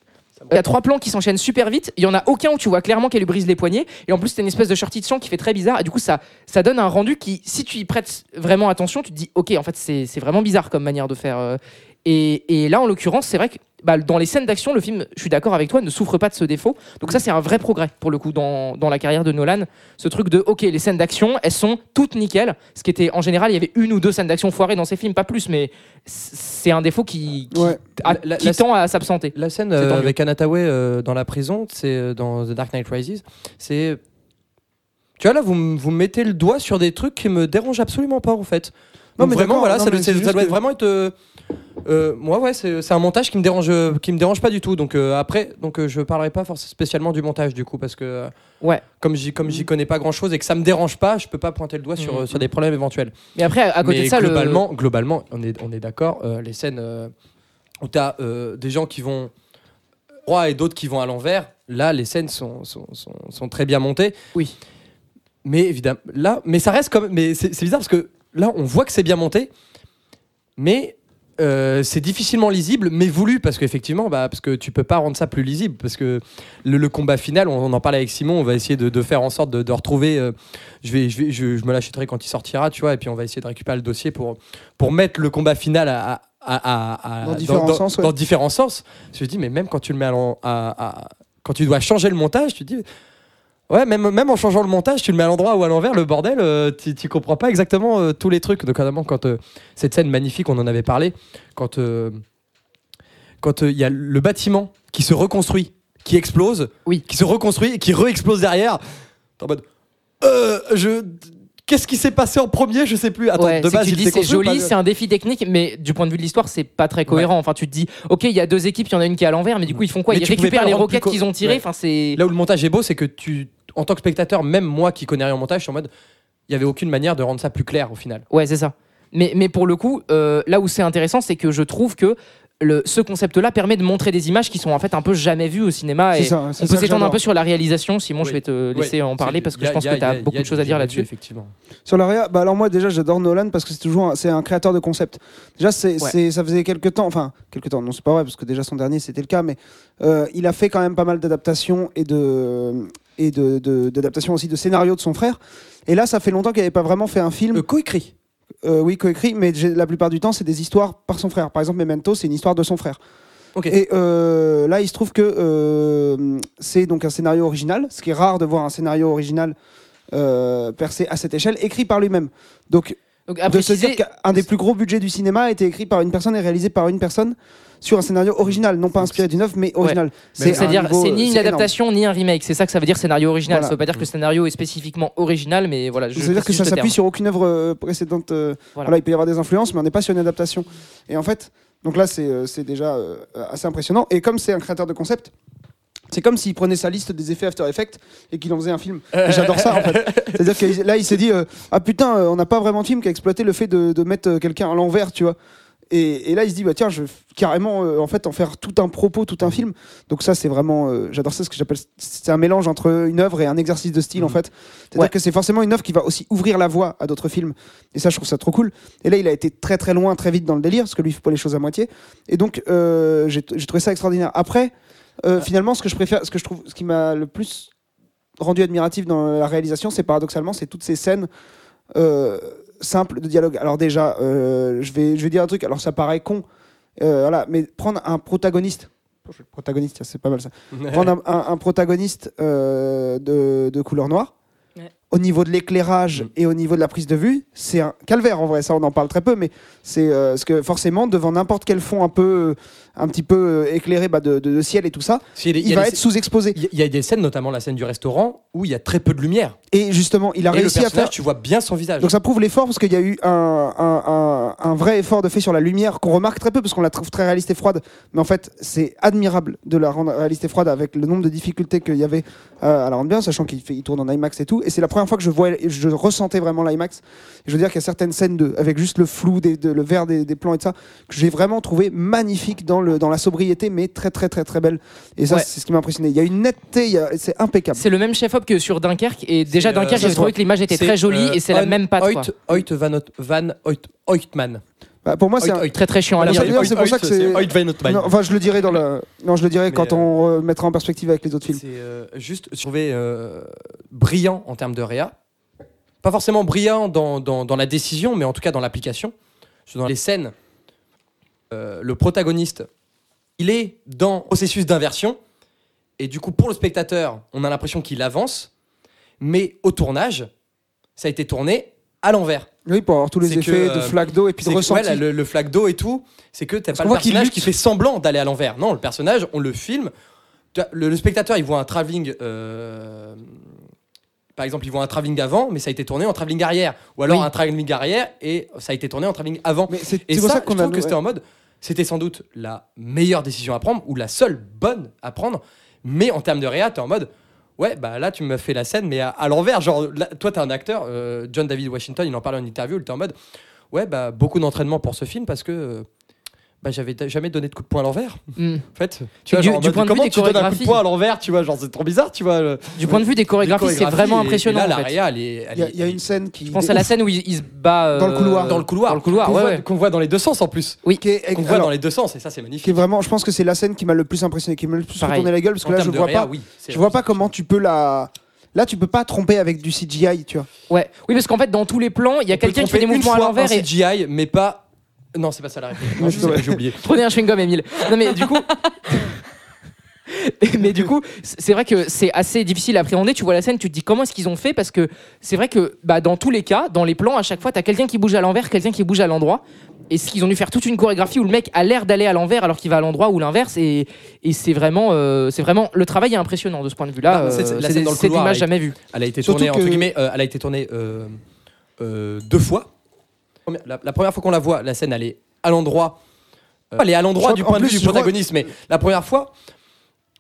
Il y a trois plans qui s'enchaînent super vite. Il y en a aucun où tu vois clairement qu'elle lui brise les poignets. Et en plus, c'est une espèce de shorty de champ qui fait très bizarre. Et du coup, ça, ça donne un rendu qui, si tu y prêtes vraiment attention, tu te dis, ok, en fait, c'est c'est vraiment bizarre comme manière de faire. euh. Et, et là, en l'occurrence, c'est vrai que bah, dans les scènes d'action, le film, je suis d'accord avec toi, ne souffre pas de ce défaut. Donc ça, c'est un vrai progrès pour le coup dans, dans la carrière de Nolan. Ce truc de, ok, les scènes d'action, elles sont toutes nickel. Ce qui était, en général, il y avait une ou deux scènes d'action foirées dans ces films, pas plus, mais c'est un défaut qui, qui, Ouais. a- La- la- qui la- tend à s'absenter. La scène euh, avec Anataway euh, dans la prison, c'est euh, dans The Dark Knight Rises, c'est. Tu vois là, vous, vous me mettez le doigt sur des trucs qui me dérangent absolument pas en fait. Donc mais vraiment, voilà, non, ça, mais doit- ça être vraiment être. euh, euh, moi, ouais, c'est un montage qui me dérange, euh, qui me dérange pas du tout. Donc euh, après, donc euh, je parlerai pas forcément spécialement du montage du coup, parce que Ouais. comme j'y comme j'y connais pas grand chose et que ça me dérange pas, je peux pas pointer le doigt sur, euh, sur des problèmes éventuels. Mais après, à côté Mais de ça, le- globalement, globalement, on est on est d'accord. les scènes où tu as des gens qui vont droit et d'autres qui vont à l'envers, là, les scènes sont, sont, sont, sont très bien montées. Oui. Mais évidemment, là, mais ça reste comme. Mais c'est bizarre parce que là, on voit que c'est bien monté, mais euh, c'est difficilement lisible, mais voulu parce qu'effectivement, bah, parce que tu peux pas rendre ça plus lisible parce que le, le combat final, on, on en parlait avec Simon, on va essayer de, de faire en sorte de, de retrouver. euh, je vais, je vais, je, je me l'achèterai quand il sortira, tu vois, et puis on va essayer de récupérer le dossier pour pour mettre le combat final à, à- à- à- Dans différents sens, ouais. dans différents sens. Je me dis, mais même quand tu le mets à- à- quand tu dois changer le montage, tu te dis. Ouais, même, même en changeant le montage, tu le mets à l'endroit ou à l'envers, le bordel, euh, tu tu comprends pas exactement euh, tous les trucs. Donc, notamment quand euh, cette scène magnifique, on en avait parlé, quand euh, quand il y a le bâtiment qui se reconstruit, qui explose, Oui. qui se reconstruit et qui re-explose derrière, t'es en mode. Je. Qu'est-ce qui s'est passé en premier? Je sais plus. Attends, Ouais, de base, il c'est joli, c'est un défi technique, mais du point de vue de l'histoire, c'est pas très cohérent. Enfin, tu te dis, ok, il y a deux équipes, il y en a une qui est à l'envers, mais du coup, ils font quoi? Mais Ils récupèrent les roquettes qu'ils ont tirées. Ouais. Enfin, c'est. Là où le montage est beau, c'est que tu, en tant que spectateur, même moi qui connais rien au montage, je suis en mode, il y avait aucune manière de rendre ça plus clair au final. Ouais, c'est ça. Mais, mais pour le coup, euh, là où c'est intéressant, c'est que je trouve que le, ce concept-là permet de montrer des images qui sont en fait un peu jamais vues au cinéma. C'est Et ça, c'est on peut s'étendre un peu sur la réalisation. Simon, je vais te laisser en parler parce que a- je pense a- que tu as a- beaucoup de choses à dire là-dessus. Effectivement. Sur la réa, bah alors moi déjà j'adore Nolan parce que c'est toujours un- c'est un créateur de concept. Déjà c'est Ouais. c'est- ça faisait quelques temps, enfin quelques temps, non c'est pas vrai parce que déjà son dernier c'était le cas, mais euh, il a fait quand même pas mal d'adaptations et de et d'adaptations aussi de scénarios de son frère. Et là ça fait longtemps qu'il n'avait pas vraiment fait un film. Le coécrit. Euh, oui coécrit, mais la plupart du temps c'est des histoires par son frère. Par exemple Memento c'est une histoire de son frère. Ok. Et euh, là, il se trouve que euh, c'est donc un scénario original, ce qui est rare de voir un scénario original euh, percé à cette échelle, écrit par lui-même. Donc, Donc, de se dire qu'un des plus gros budgets du cinéma a été écrit par une personne et réalisé par une personne sur un scénario original, non pas inspiré d'une œuvre, mais original. C'est-à-dire, c'est euh, ni une énorme. adaptation ni un remake. C'est ça que ça veut dire scénario original. Voilà. Ça veut pas dire que le scénario est spécifiquement original, mais voilà. Je Ça veut dire que ça s'appuie sur aucune œuvre euh, précédente. euh, Voilà. voilà. il peut y avoir des influences, mais on n'est pas sur une adaptation. Et en fait, donc là, c'est euh, déjà euh, assez impressionnant. Et comme c'est un créateur de concept, c'est comme s'il prenait sa liste des effets After Effects et qu'il en faisait un film. J'adore ça en fait. C'est-à-dire que là, il s'est dit euh, Ah putain, euh, on n'a pas vraiment de film qui a exploité le fait de, de mettre euh, quelqu'un à l'envers, tu vois. Et, et là, il se dit bah tiens, je vais carrément euh, en fait en faire tout un propos, tout un film. Donc ça, c'est vraiment, euh, j'adore ça, ce que j'appelle, c'est un mélange entre une œuvre et un exercice de style en Mhm. fait. C'est-à-dire Ouais. que c'est forcément une œuvre qui va aussi ouvrir la voie à d'autres films. Et ça, je trouve ça trop cool. Et là, il a été très très loin, très vite dans le délire, parce que lui, il fait pas les choses à moitié. Et donc, euh, j'ai trouvé ça extraordinaire. Après, finalement, ce que je préfère, ce que je trouve, ce qui m'a le plus rendu admiratif dans la réalisation, c'est paradoxalement, c'est toutes ces scènes euh, simples de dialogue. Alors déjà, euh, je vais, je vais dire un truc. Alors ça paraît con, euh, voilà, mais prendre un protagoniste. Protagoniste, c'est pas mal ça. Prendre un, un- un protagoniste euh, de, de couleur noire. Ouais. Au niveau de l'éclairage Mm. et au niveau de la prise de vue, c'est un calvaire en vrai. Ça, on en parle très peu, mais c'est euh, parce que forcément, devant n'importe quel fond un peu, euh, un petit peu euh, éclairé bah, de, de- de ciel et tout ça, Si, il va être sous-exposé. Il y a- il y a des scènes, notamment la scène du restaurant, où il y a très peu de lumière. Et justement, il a Et le réussi à faire. tu vois bien son visage. Donc ça prouve l'effort parce qu'il y a eu un, un- un- un vrai effort de fait sur la lumière qu'on remarque très peu parce qu'on la trouve très réaliste et froide. Mais en fait, c'est admirable de la rendre réaliste et froide avec le nombre de difficultés qu'il y avait euh, à la rendre bien, sachant qu'il il tourne en IMAX et tout. Et c'est la première fois que je vois, je ressentais vraiment l'IMAX. Je veux dire qu'il y a certaines scènes de, avec juste le flou, des, de- le vert des, des plans et de ça, que j'ai vraiment trouvé magnifique dans, le, dans la sobriété, mais très très très très belle. Et ça, Ouais. c'est ce qui m'a impressionné. Il y a une netteté, c'est impeccable. C'est le même chef-op que sur Dunkerque. Et déjà, euh, Dunkerque, j'ai trouvé que l'image était très jolie euh, et c'est la même patte. quoi. Hoyt, Hoyt Van, Van Hoytman. Bah, pour moi, c'est un- Très très chiant à lire. c'est pour ça que c'est- enfin, je le dirai dans la. Non, je le dirai Mais, quand euh, on mettra en perspective avec les autres films. C'est euh, juste, je trouvais euh, brillant en termes de réa. Pas forcément brillant dans, dans, dans la décision, mais en tout cas dans l'application. Dans les scènes, euh, le protagoniste, il est dans processus d'inversion. Et du coup, pour le spectateur, on a l'impression qu'il avance. Mais au tournage, ça a été tourné à l'envers. Oui, pour avoir tous les que, effets de euh, flaque d'eau et puis de que, ressenti. ouais, le, le flaque d'eau et tout, c'est que t'as pas le personnage lutte. qui fait semblant d'aller à l'envers. Non, le personnage, on le filme. Le spectateur, il voit un travelling. euh, par exemple, ils vont un travelling avant, mais ça a été tourné en travelling arrière. Ou alors Oui. un travelling arrière et ça a été tourné en travelling avant. Mais c'est Et c'est ça, pour ça qu'on trouve que c'était en mode, c'était sans doute la meilleure décision à prendre ou la seule bonne à prendre. Mais en termes de réa, t'es en mode, ouais, bah là, tu me fais la scène, mais à, à l'envers. Genre, là, toi, t'es un acteur, euh, John David Washington, il en parle en interview, il était en mode, ouais, bah beaucoup d'entraînement pour ce film parce que. euh, bah, j'avais jamais donné de coup de poing à l'envers. Hmm. En fait, tu vois, du- genre, point de vue comment des tu donnes un coup de poing à l'envers, tu vois, genre c'est trop bizarre, tu vois. le- Du point de vue des chorégraphies, c'est vraiment et- impressionnant. Et là, en la fait. réa, elle est, elle Il y, a- est- il y a une scène qui. Je pense à la scène où il, il se bat euh, Dans le couloir. dans le couloir, Dans le couloir, qu'on ouais, voit, ouais. qu'on voit dans les deux sens en plus, est, qu'on voit alors, dans les deux sens, et ça c'est qui est magnifique. vraiment, je pense que c'est la scène qui m'a le plus impressionné, qui m'a le plus Pareil. retourné la gueule, parce que En là, je vois pas, oui, je vois pas comment tu peux la. Là, tu peux pas tromper avec du CGI, tu vois. Ouais. Oui, parce qu'en fait, dans tous les plans, il y a quelqu'un qui fait des mouvements à l'envers en et CGI, mais pas. Non, c'est pas ça la vrai. j'ai oublié. Prenez un chewing-gum, Emile. Non, mais du coup. mais du coup, c'est vrai que c'est assez difficile à appréhender. Tu vois la scène, tu te dis comment est-ce qu'ils ont fait? Parce que c'est vrai que bah, dans tous les cas, dans les plans, à chaque fois, tu as quelqu'un qui bouge à l'envers, quelqu'un qui bouge à l'endroit. Et ce qu'ils ont dû faire toute une chorégraphie où le mec a l'air d'aller à l'envers alors qu'il va à l'endroit ou l'inverse. Et, et c'est vraiment, euh, c'est vraiment. Le travail est impressionnant de ce point de vue-là. Non, c'est- Euh, la c'est scène dans le c'est couloir, d'image elle- jamais vue. Elle a été tournée, entre que- guillemets, euh, elle a été tournée euh, euh, deux fois. La, la première fois qu'on la voit, la scène, elle est à l'endroit. euh, elle est à l'endroit du point de vue du protagoniste, mais la première fois,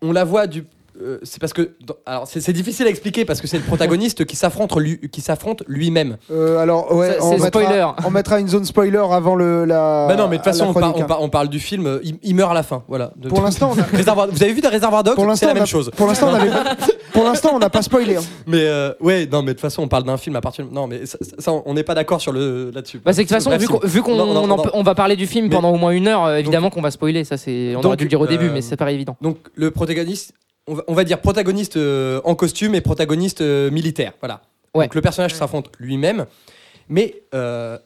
on la voit du. Euh, c'est parce que. dans- alors, c'est c'est difficile à expliquer parce que c'est le protagoniste qui s'affronte lui, qui s'affronte lui-même. Euh, alors, ouais, Ça, on c'est mettra, spoiler. on mettra une zone spoiler avant le, la. bah non, mais de toute la façon, on, par- chronique, on hein. par- on parle du film, euh, il, il meurt à la fin. Voilà. De- Pour l'instant, on a- Réservoir- vous avez vu des réservoirs dogs? Pour C'est l'instant, la on même a- chose. Pour l'instant, on avait pas- pour l'instant, on n'a pas spoilé. hein. Mais euh, ouais, non, mais de toute façon, on parle d'un film à partir. Non, mais ça, ça, on n'est pas d'accord sur le là-dessus. Bah, c'est que de toute façon, Bref, vu si- qu'on vu qu'on- Non, non, on en non. peut- on va parler du film Mais- pendant au moins une heure, euh, évidemment qu'on va spoiler. Ça, c'est on aurait Donc, dû le dire au début, euh, mais c'est pas évident. Donc le protagoniste, on va, on va dire protagoniste euh, en costume et protagoniste euh, militaire. Voilà. Ouais. Donc le personnage s'affronte lui-même, mais euh,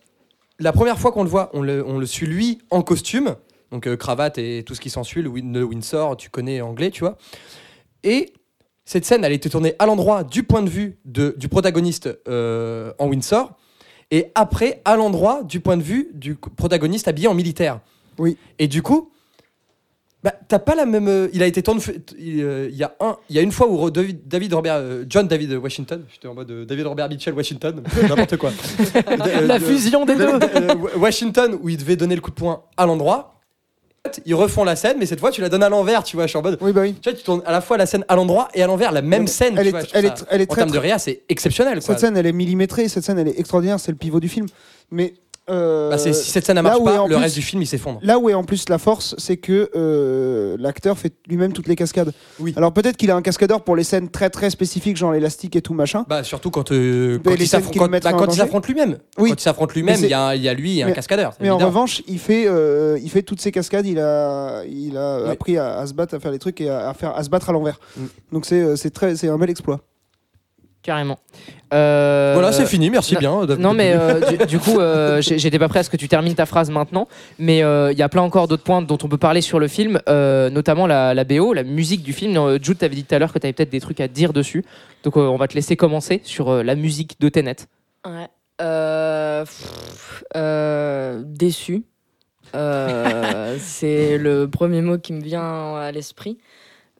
la première fois qu'on le voit, on le, on le suit lui en costume, donc euh, cravate et tout ce qui s'ensuit, le, Win- le Windsor, tu connais anglais, tu vois. Et cette scène, elle a été tournée à l'endroit du point de vue de, du protagoniste euh, en Windsor, et après à l'endroit du point de vue du protagoniste habillé en militaire. Oui. Et du coup, bah, t'as pas la même. euh, il a été tourné. Il euh, il y a un. Il y a une fois où David, David Robert, euh, John David Washington. J'étais en mode euh, David Robert Mitchell Washington. N'importe quoi. Euh, La euh, fusion des deux. euh, Washington où il devait donner le coup de poing à l'endroit. Ils refont la scène, mais cette fois tu la donnes à l'envers. Tu vois, je suis en mode. Oui, bah oui. Tu vois, tu tournes à la fois la scène à l'endroit et à l'envers, la même Elle- scène. elle tu est- vois, elle est- ça- elle est en très, termes de réa, c'est exceptionnel. Quoi. Cette scène, elle est millimétrée. Cette scène, elle est extraordinaire. C'est le pivot du film. Mais euh, Bah, si cette scène ne là marche pas, le plus- reste du film il s'effondre. Là où est en plus la force, c'est que euh, l'acteur fait lui-même toutes les cascades. Oui. Alors peut-être qu'il a un cascadeur pour les scènes très très spécifiques, genre l'élastique et tout machin. Bah, surtout quand, euh, quand les il s'affronte quand- bah, quand il s'affronte lui-même. Oui. Quand il s'affronte lui-même, il y, a il y a lui et un cascadeur. Mais en revanche, il fait, euh, il fait toutes ces cascades. Il a, il a Oui. appris à, à se battre, à faire des trucs et à, à faire, à se battre à l'envers. Mm. Donc c'est, euh, c'est très, c'est un bel exploit. Carrément. Euh, Voilà, c'est fini, merci non- bien. Non, mais euh, du, du coup, euh, j'étais pas prêt à ce que tu termines ta phrase maintenant, mais euh, il y a plein encore d'autres points dont on peut parler sur le film, euh, notamment la, la BO, la musique du film. Euh, Jude, t'avais dit tout à l'heure que t'avais peut-être des trucs à dire dessus, donc euh, on va te laisser commencer sur euh, la musique de Tenet. Ouais. Euh, pff, euh, déçu. Euh, c'est le premier mot qui me vient à l'esprit.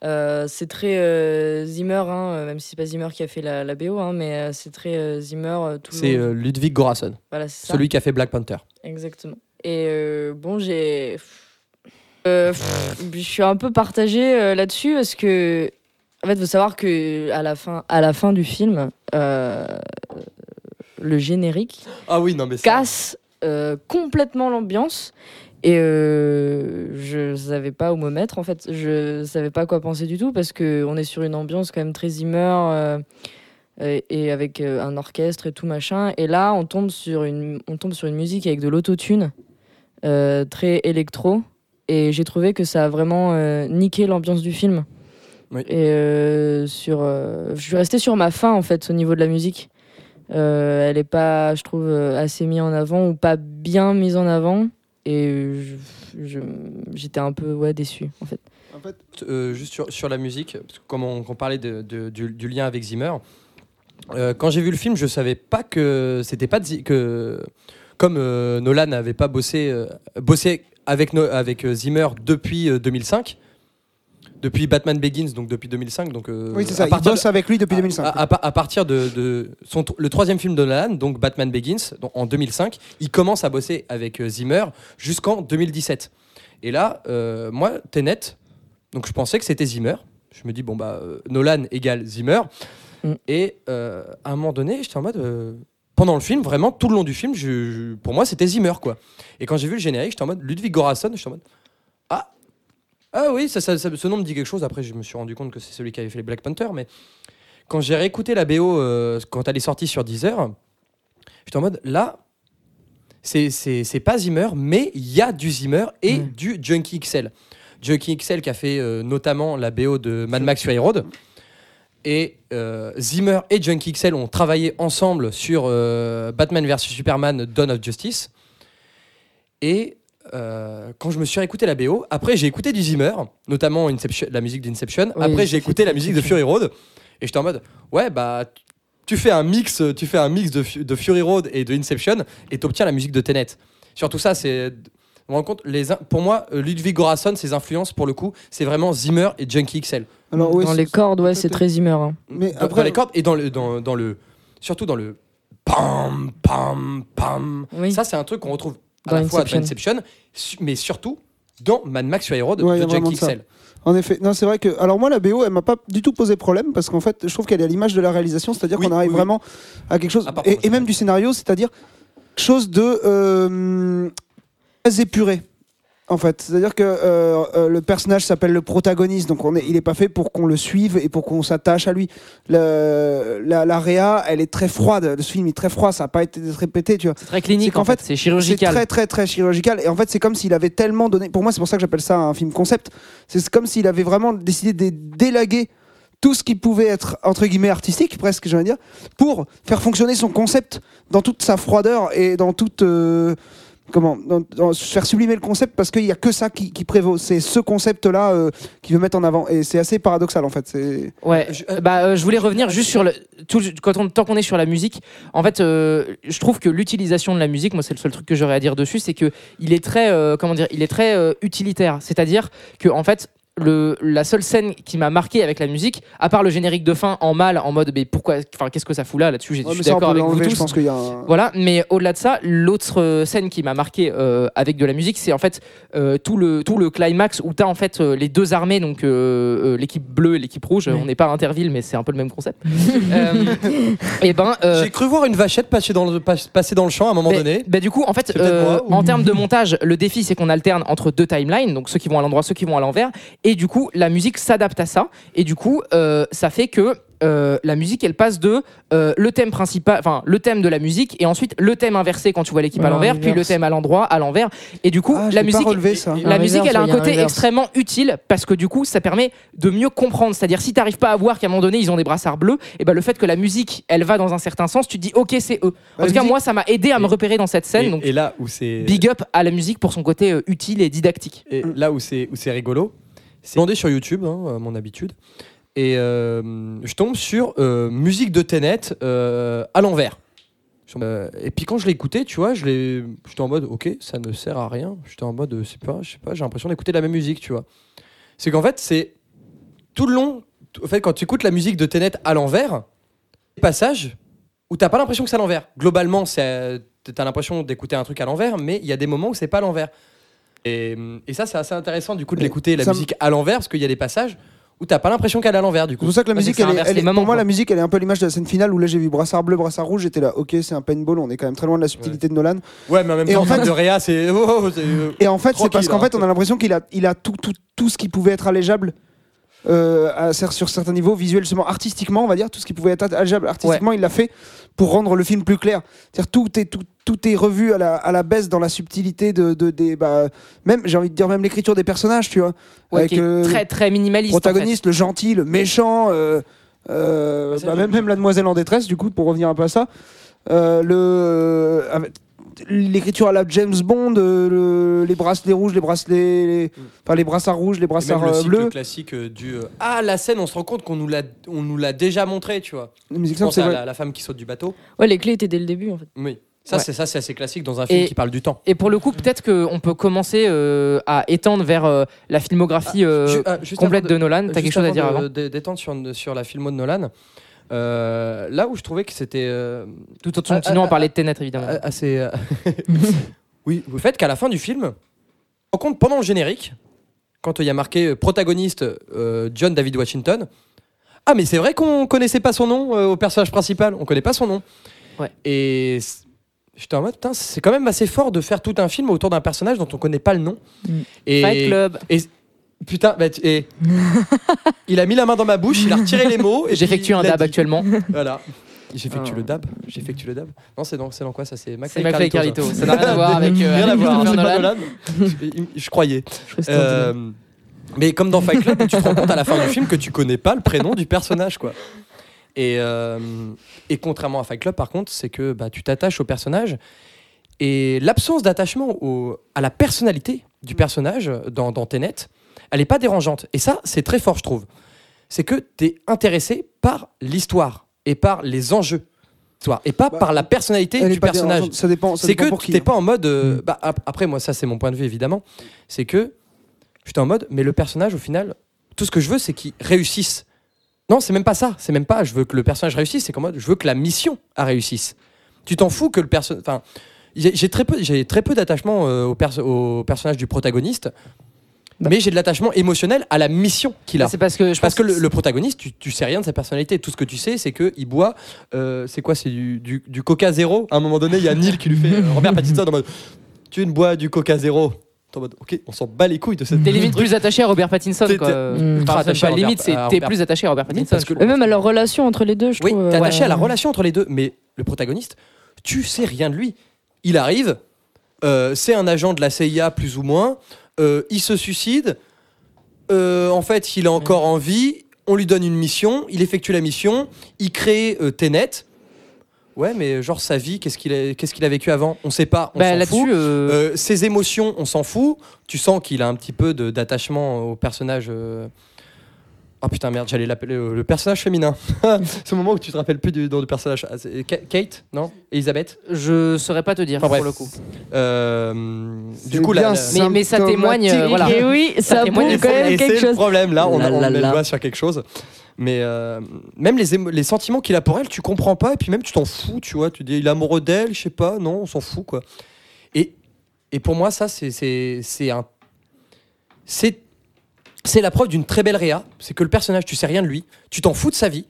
Euh, c'est très euh, Zimmer, hein, euh, même si c'est pas Zimmer qui a fait la, la BO, hein, mais euh, c'est très Zimmer. C'est Ludwig Göransson, Voilà, celui qui a fait Black Panther. Exactement. Et bon, j'ai. Je suis un peu partagée là-dessus parce que. En fait, il faut savoir que à la fin, à la fin du film, le générique Ah oui, non, mais ça- casse complètement l'ambiance. Et euh, je savais pas où me mettre en fait. Je savais pas quoi penser du tout parce que on est sur une ambiance quand même très Zimmer euh, et, avec euh, un orchestre et tout machin. Et là, on tombe sur une, on tombe sur une musique avec de l'autotune euh, très électro. Et j'ai trouvé que ça a vraiment euh, niqué l'ambiance du film. Oui. Et sur, je suis restée sur ma faim en fait au niveau de la musique. Elle est pas, je trouve, assez mise en avant ou pas bien mise en avant. Et je- j'étais un peu ouais, déçue en fait. Euh, juste sur, sur la musique, parce comme on, parlait de- du, lien avec Zimmer, euh, quand j'ai vu le film, je savais pas que c'était pas que comme euh, Nolan n'avait pas bossé euh, bossé avec avec euh, Zimmer depuis euh, 2005. Depuis Batman Begins, donc depuis 2005. Donc, euh, Oui, c'est ça. à Il partir bosse avec lui depuis à- 2005. À, à- à partir de, de son, le troisième film de Nolan, donc Batman Begins, donc en 2005, il commence à bosser avec euh, Zimmer jusqu'en 2017. Et là, euh, moi, Tenet, donc je pensais que c'était Zimmer. Je me dis, bon, bah, euh, Nolan égale Zimmer. Mm. Et euh, à un moment donné, j'étais en mode. euh, pendant le film, vraiment, tout le long du film, je- je- pour moi, c'était Zimmer, quoi. Et quand j'ai vu le générique, j'étais en mode Ludwig Göransson, j'étais en mode. Ah Ah oui, ça, ça- ça- ce nom me dit quelque chose. Après, je me suis rendu compte que c'est celui qui avait fait les Black Panther, mais quand j'ai réécouté la BO euh, quand elle est sortie sur Deezer, j'étais en mode là, c'est- pas Zimmer, mais il y a du Zimmer et Mm. du Junkie XL. Junkie XL qui a fait euh, notamment la BO de Mad Max Fury Road. Et euh, Zimmer et Junkie XL ont travaillé ensemble sur Batman vs Superman Dawn of Justice. Et euh, quand je me suis réécouté la BO, après j'ai écouté du Zimmer, notamment Inception, la musique d'Inception. Oui, après j'ai écouté la musique de Fury Road et j'étais en mode ouais bah tu fais un mix, tu fais un mix de, Fu- de Fury Road et de Inception et t'obtiens la musique de Tenet. Surtout ça c'est compte les pour moi euh, Ludwig Göransson ses influences pour le coup c'est vraiment Zimmer et Junkie XL. Alors, Dans les cordes, ouais, c'est très Zimmer. hein. Mais dans, après- dans les cordes et dans le dans, dans le surtout dans le pam pam pam. Oui. Ça c'est un truc qu'on retrouve à Dans la fois Inception. dans Inception mais surtout dans Mad Max Fury Road Ouais, de ça. XL. En effet, non, c'est vrai que. Alors, moi, la BO, elle m'a pas du tout posé problème parce qu'en fait, je trouve qu'elle est à l'image de la réalisation, c'est-à-dire Oui, qu'on arrive oui, oui. vraiment à quelque chose. Et même du scénario, c'est-à-dire chose de. euh, très épuré. En fait, c'est-à-dire que euh, euh, le personnage s'appelle le protagoniste, donc on est, il est pas fait pour qu'on le suive et pour qu'on s'attache à lui. Le, la, la réa, elle est très froide. Le film est très froid, ça n'a pas été répété, tu vois. C'est très clinique C'est en fait, fait, c'est C'est chirurgical. très très très chirurgical et en fait c'est comme s'il avait tellement donné. Pour moi c'est pour ça que j'appelle ça un film concept. C'est comme s'il avait vraiment décidé de délaguer tout ce qui pouvait être entre guillemets artistique presque j'allais dire pour faire fonctionner son concept dans toute sa froideur et dans toute euh, comment faire sublimer le concept parce qu'il y a que ça qui, qui prévaut. C'est ce concept là qu'il veut mettre en avant et c'est assez paradoxal en fait. Ouais, Je- euh, bah, euh, je voulais revenir juste sur le. Tout, quand on, tant qu'on est sur la musique, en fait, euh, je trouve que l'utilisation de la musique, moi, c'est le seul truc que j'aurais à dire dessus, c'est que il est très, euh, comment dire, il est très euh, utilitaire. C'est-à-dire que, en fait, le, la seule scène qui m'a marqué avec la musique, à part le générique de fin en mal, en mode, mais pourquoi, enfin, qu'est-ce que ça fout là Là-dessus, j'ai- Ouais, je mais suis ça, on d'accord peut avec vous l'enlever, tous. Je pense qu'il y a un... Voilà, mais au-delà de ça, l'autre euh, scène qui m'a marqué euh, avec de la musique, c'est en fait euh, tout, le, tout le climax où tu as en fait euh, les deux armées, donc euh, euh, l'équipe bleue et l'équipe rouge. Ouais. On n'est pas à Interville, mais c'est un peu le même concept. et ben, euh, J'ai cru voir une vachette passer dans le, pas- passer dans le champ à un moment bah, donné. bah, du coup, en fait, C'est peut-être euh, moi, ou- en termes de montage, le défi c'est qu'on alterne entre deux timelines, donc ceux qui vont à l'endroit, ceux qui vont à l'envers, et du coup, la musique s'adapte à ça, et du coup, euh, ça fait que euh, la musique elle passe de euh, le thème principal, enfin le thème de la musique, et ensuite le thème inversé quand tu vois l'équipe à l'envers, puis le thème à l'endroit, à l'envers, et du coup, Ah, je la musique. relevé ça. La Un musique, elle a un reverse, a côté extrêmement utile parce que du coup, ça permet de mieux comprendre. C'est-à-dire, si t'arrives pas à voir qu'à un moment donné, ils ont des brassards bleus, et ben le fait que la musique, elle va dans un certain sens, tu te dis, ok, c'est eux. En La tout cas, moi, ça m'a aidé à me repérer dans cette scène. Et, donc, et là où c'est big up à la musique pour son côté euh, utile et didactique. Et là où c'est où c'est rigolo, c'est demandé sur YouTube, hein, mon habitude, et euh, je tombe sur euh, musique de Tenet euh, à l'envers. Et puis quand je l'ai écouté, tu vois, je j'étais en mode, ok, ça ne sert à rien. J'étais en mode, c'est pas, je sais pas, j'ai l'impression d'écouter la même musique, tu vois. C'est qu'en fait, c'est tout le long. En fait, quand tu écoutes la musique de Tenet à l'envers, passages où t'as pas l'impression que c'est à l'envers. Globalement, c'est, t'as l'impression d'écouter un truc à l'envers, mais il y a des moments où c'est pas à l'envers. Et, et ça, c'est assez intéressant du coup de l'écouter la ça musique à l'envers, parce qu'il y a des passages où t'as pas l'impression qu'elle est à l'envers du C'est coup. pour ça que la musique, c'est que elle est- elle est- pour moi, quoi. la musique, elle est un peu l'image de la scène finale où là j'ai vu brassard bleu, brassard rouge. J'étais là, ok, c'est un paintball, on est quand même très loin de la subtilité de Nolan. Ouais, mais en même Et temps, en fait, de Réa, c'est. oh, oh, c'est, Et en fait, c'est parce qu'en hein. fait, on a l'impression qu'il a, il a tout, tout, tout ce qui pouvait être allégeable. Euh, à- sur certains niveaux visuellement artistiquement on va dire tout ce qui pouvait être allégeable artistiquement il l'a fait pour rendre le film plus clair c'est-à-dire tout est tout, tout est revu à la, à la baisse dans la subtilité de, de des bah, même j'ai envie de dire même l'écriture des personnages tu vois Ouais, Avec, qui est euh, très très minimaliste. en fait. protagoniste, le gentil, le méchant, euh, euh, bah, même, même la demoiselle en détresse, du coup, pour revenir un peu à ça. Euh, le, avec- l'écriture à la James Bond, euh, le- les bracelets rouges, les bracelets, les, enfin les brassards rouges, les brassards même le euh, bleus. classique euh, du euh, ah la scène on se rend compte qu'on nous l'a on nous l'a déjà montré tu vois La musique simple, c'est la, la femme qui saute du bateau Ouais, les clés étaient dès le début en fait. oui Ça, Ouais. c'est ça, c'est assez classique dans un film Et- qui parle du temps. Et pour le coup, peut-être qu'on peut commencer euh, à étendre vers euh, la filmographie euh, Ju- ah, juste complète avant de Nolan. T'as quelque chose à dire de- avant? de- D'étendre sur, sur la filmo de Nolan. Euh, là où je trouvais que c'était euh, Tout en Ah, continuant ah, à parler de Tenet, évidemment. assez. euh, oui, le fait qu'à la fin du film, en compte pendant le générique, quand il y a marqué protagoniste euh, John David Washington, ah mais c'est vrai qu'on connaissait pas son nom euh, au personnage principal, on connaît pas son nom. Ouais. Et j'étais en mode, putain, c'est quand même assez fort de faire tout un film autour d'un personnage dont on connaît pas le nom. Mm. Et Fight Club. Putain, bah, tu- et il a mis la main dans ma bouche, il a retiré les mots. et J'effectue puis un il a dab dit. actuellement. Voilà. J'effectue Ah. le dab. J'effectue le dab. Non, c'est dans, c'est dans quoi ça C'est C'est McFly et Carlito, Carlito. Ça n'a rien à voir avec. euh, Rien à avec voir, Christopher c'est pas Nolan. Nolan. je, je croyais. Je Euh, mais comme dans Fight Club, tu te rends compte à la fin du film que tu connais pas le prénom du personnage, quoi. Et, euh, et contrairement à Fight Club, par contre, c'est que bah, tu t'attaches au personnage et l'absence d'attachement au- à la personnalité du personnage dans, dans Tenet, elle est pas dérangeante. Et ça, c'est très fort, je trouve. C'est que tu es intéressé par l'histoire et par les enjeux. Et pas Bah, par la personnalité du personnage. Ça dépend. C'est que tu t'es hein. pas en mode. euh, bah, ap- après, moi, ça, c'est mon point de vue, évidemment. C'est que j'étais en mode, mais le personnage, au final, tout ce que je veux, c'est qu'il réussisse. Non, c'est même pas ça. C'est même pas, je veux que le personnage réussisse, c'est qu'en mode, je veux que la mission a réussisse. Tu t'en fous que le personnage. Enfin, j'ai très peu, très peu d'attachement euh, au, perso- au personnage du protagoniste. Mais j'ai de l'attachement émotionnel à la mission qu'il a. C'est parce que je Parce que le, le protagoniste, tu, tu sais rien de sa personnalité. Tout ce que tu sais, c'est qu'il boit. euh, c'est quoi C'est du, du, du Coca Zéro. À un moment donné, il y a Neil qui lui fait. euh, Robert Pattinson en mode Tu ne bois du Coca Zéro. T'es en mode Ok, on s'en bat les couilles de cette. T'es limite plus attaché à Robert Pattinson. T'es- quoi. t'es- Euh, Mm. enfin, attaché pas à limite, c'est t'es plus attaché à Robert Oui, Pattinson. parce que- même à leur relation entre les deux, je Oui, trouve. t'es euh, attaché à la ouais. relation entre les deux. Mais le protagoniste, tu sais rien de lui. Il arrive, euh, c'est un agent de la CIA plus ou moins. Euh, il se suicide. euh, en fait, il est encore en vie. On lui donne une mission. Il effectue la mission. Il crée euh, Tenet. Ouais, mais genre sa vie, qu'est-ce qu'il a, qu'est-ce qu'il a vécu avant? On sait pas. On Bah, s'en fout. Euh, ses émotions, on s'en fout. Tu sens qu'il a un petit peu de- d'attachement au personnage. Oh putain, merde, j'allais l'appeler euh, le personnage féminin. C'est le moment où tu te rappelles plus du nom du personnage. Ah, c'est Ka- Kate Non? Elisabeth? Je saurais pas te dire Enfin, pour bref. le coup. Euh, du coup, bien la- Mais- mais ça témoigne, euh, voilà. Et oui, Ça ça témoigne prouve quand même et quelque c'est le chose. problème là, on, La a- on la met le la. doigt sur quelque chose. Mais euh, même les, émo- les sentiments qu'il a pour elle, tu comprends pas, et puis même tu t'en fous, tu vois. Tu dis, il est amoureux d'elle, je sais pas, non, on s'en fout, quoi. Et, et pour moi, ça, c'est- c'est c'est un. C'est. C'est la preuve d'une très belle réa, c'est que le personnage, tu sais rien de lui, tu t'en fous de sa vie,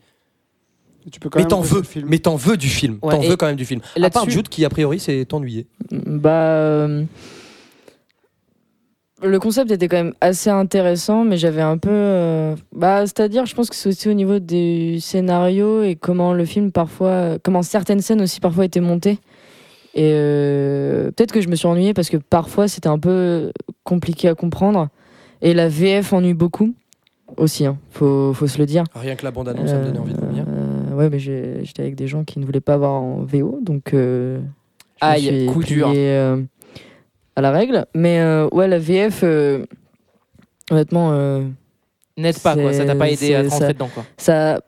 Tu peux quand mais même t'en veux, mais t'en veux du film, Ouais, t'en veux quand même du film. À là-dessus- part Jude qui a priori s'est ennuyé. Bah, euh, le concept était quand même assez intéressant, mais j'avais un peu. euh, Bah, c'est-à-dire, je pense que c'est aussi au niveau du scénario et comment le film parfois, comment certaines scènes aussi parfois étaient montées. Et euh, peut-être que je me suis ennuyée parce que parfois c'était un peu compliqué à comprendre. Et la VF ennuie beaucoup aussi, hein, faut, faut se le dire. Rien que la bande-annonce, ça me donnait envie de vomir. Euh, ouais, mais j'étais avec des gens qui ne voulaient pas avoir en VO, donc euh, Aïe, coup dur. euh, à la règle. Mais ouais, la VF, honnêtement, N'aide pas quoi, ça t'a pas aidé à te rentrer ça- dedans quoi. ça,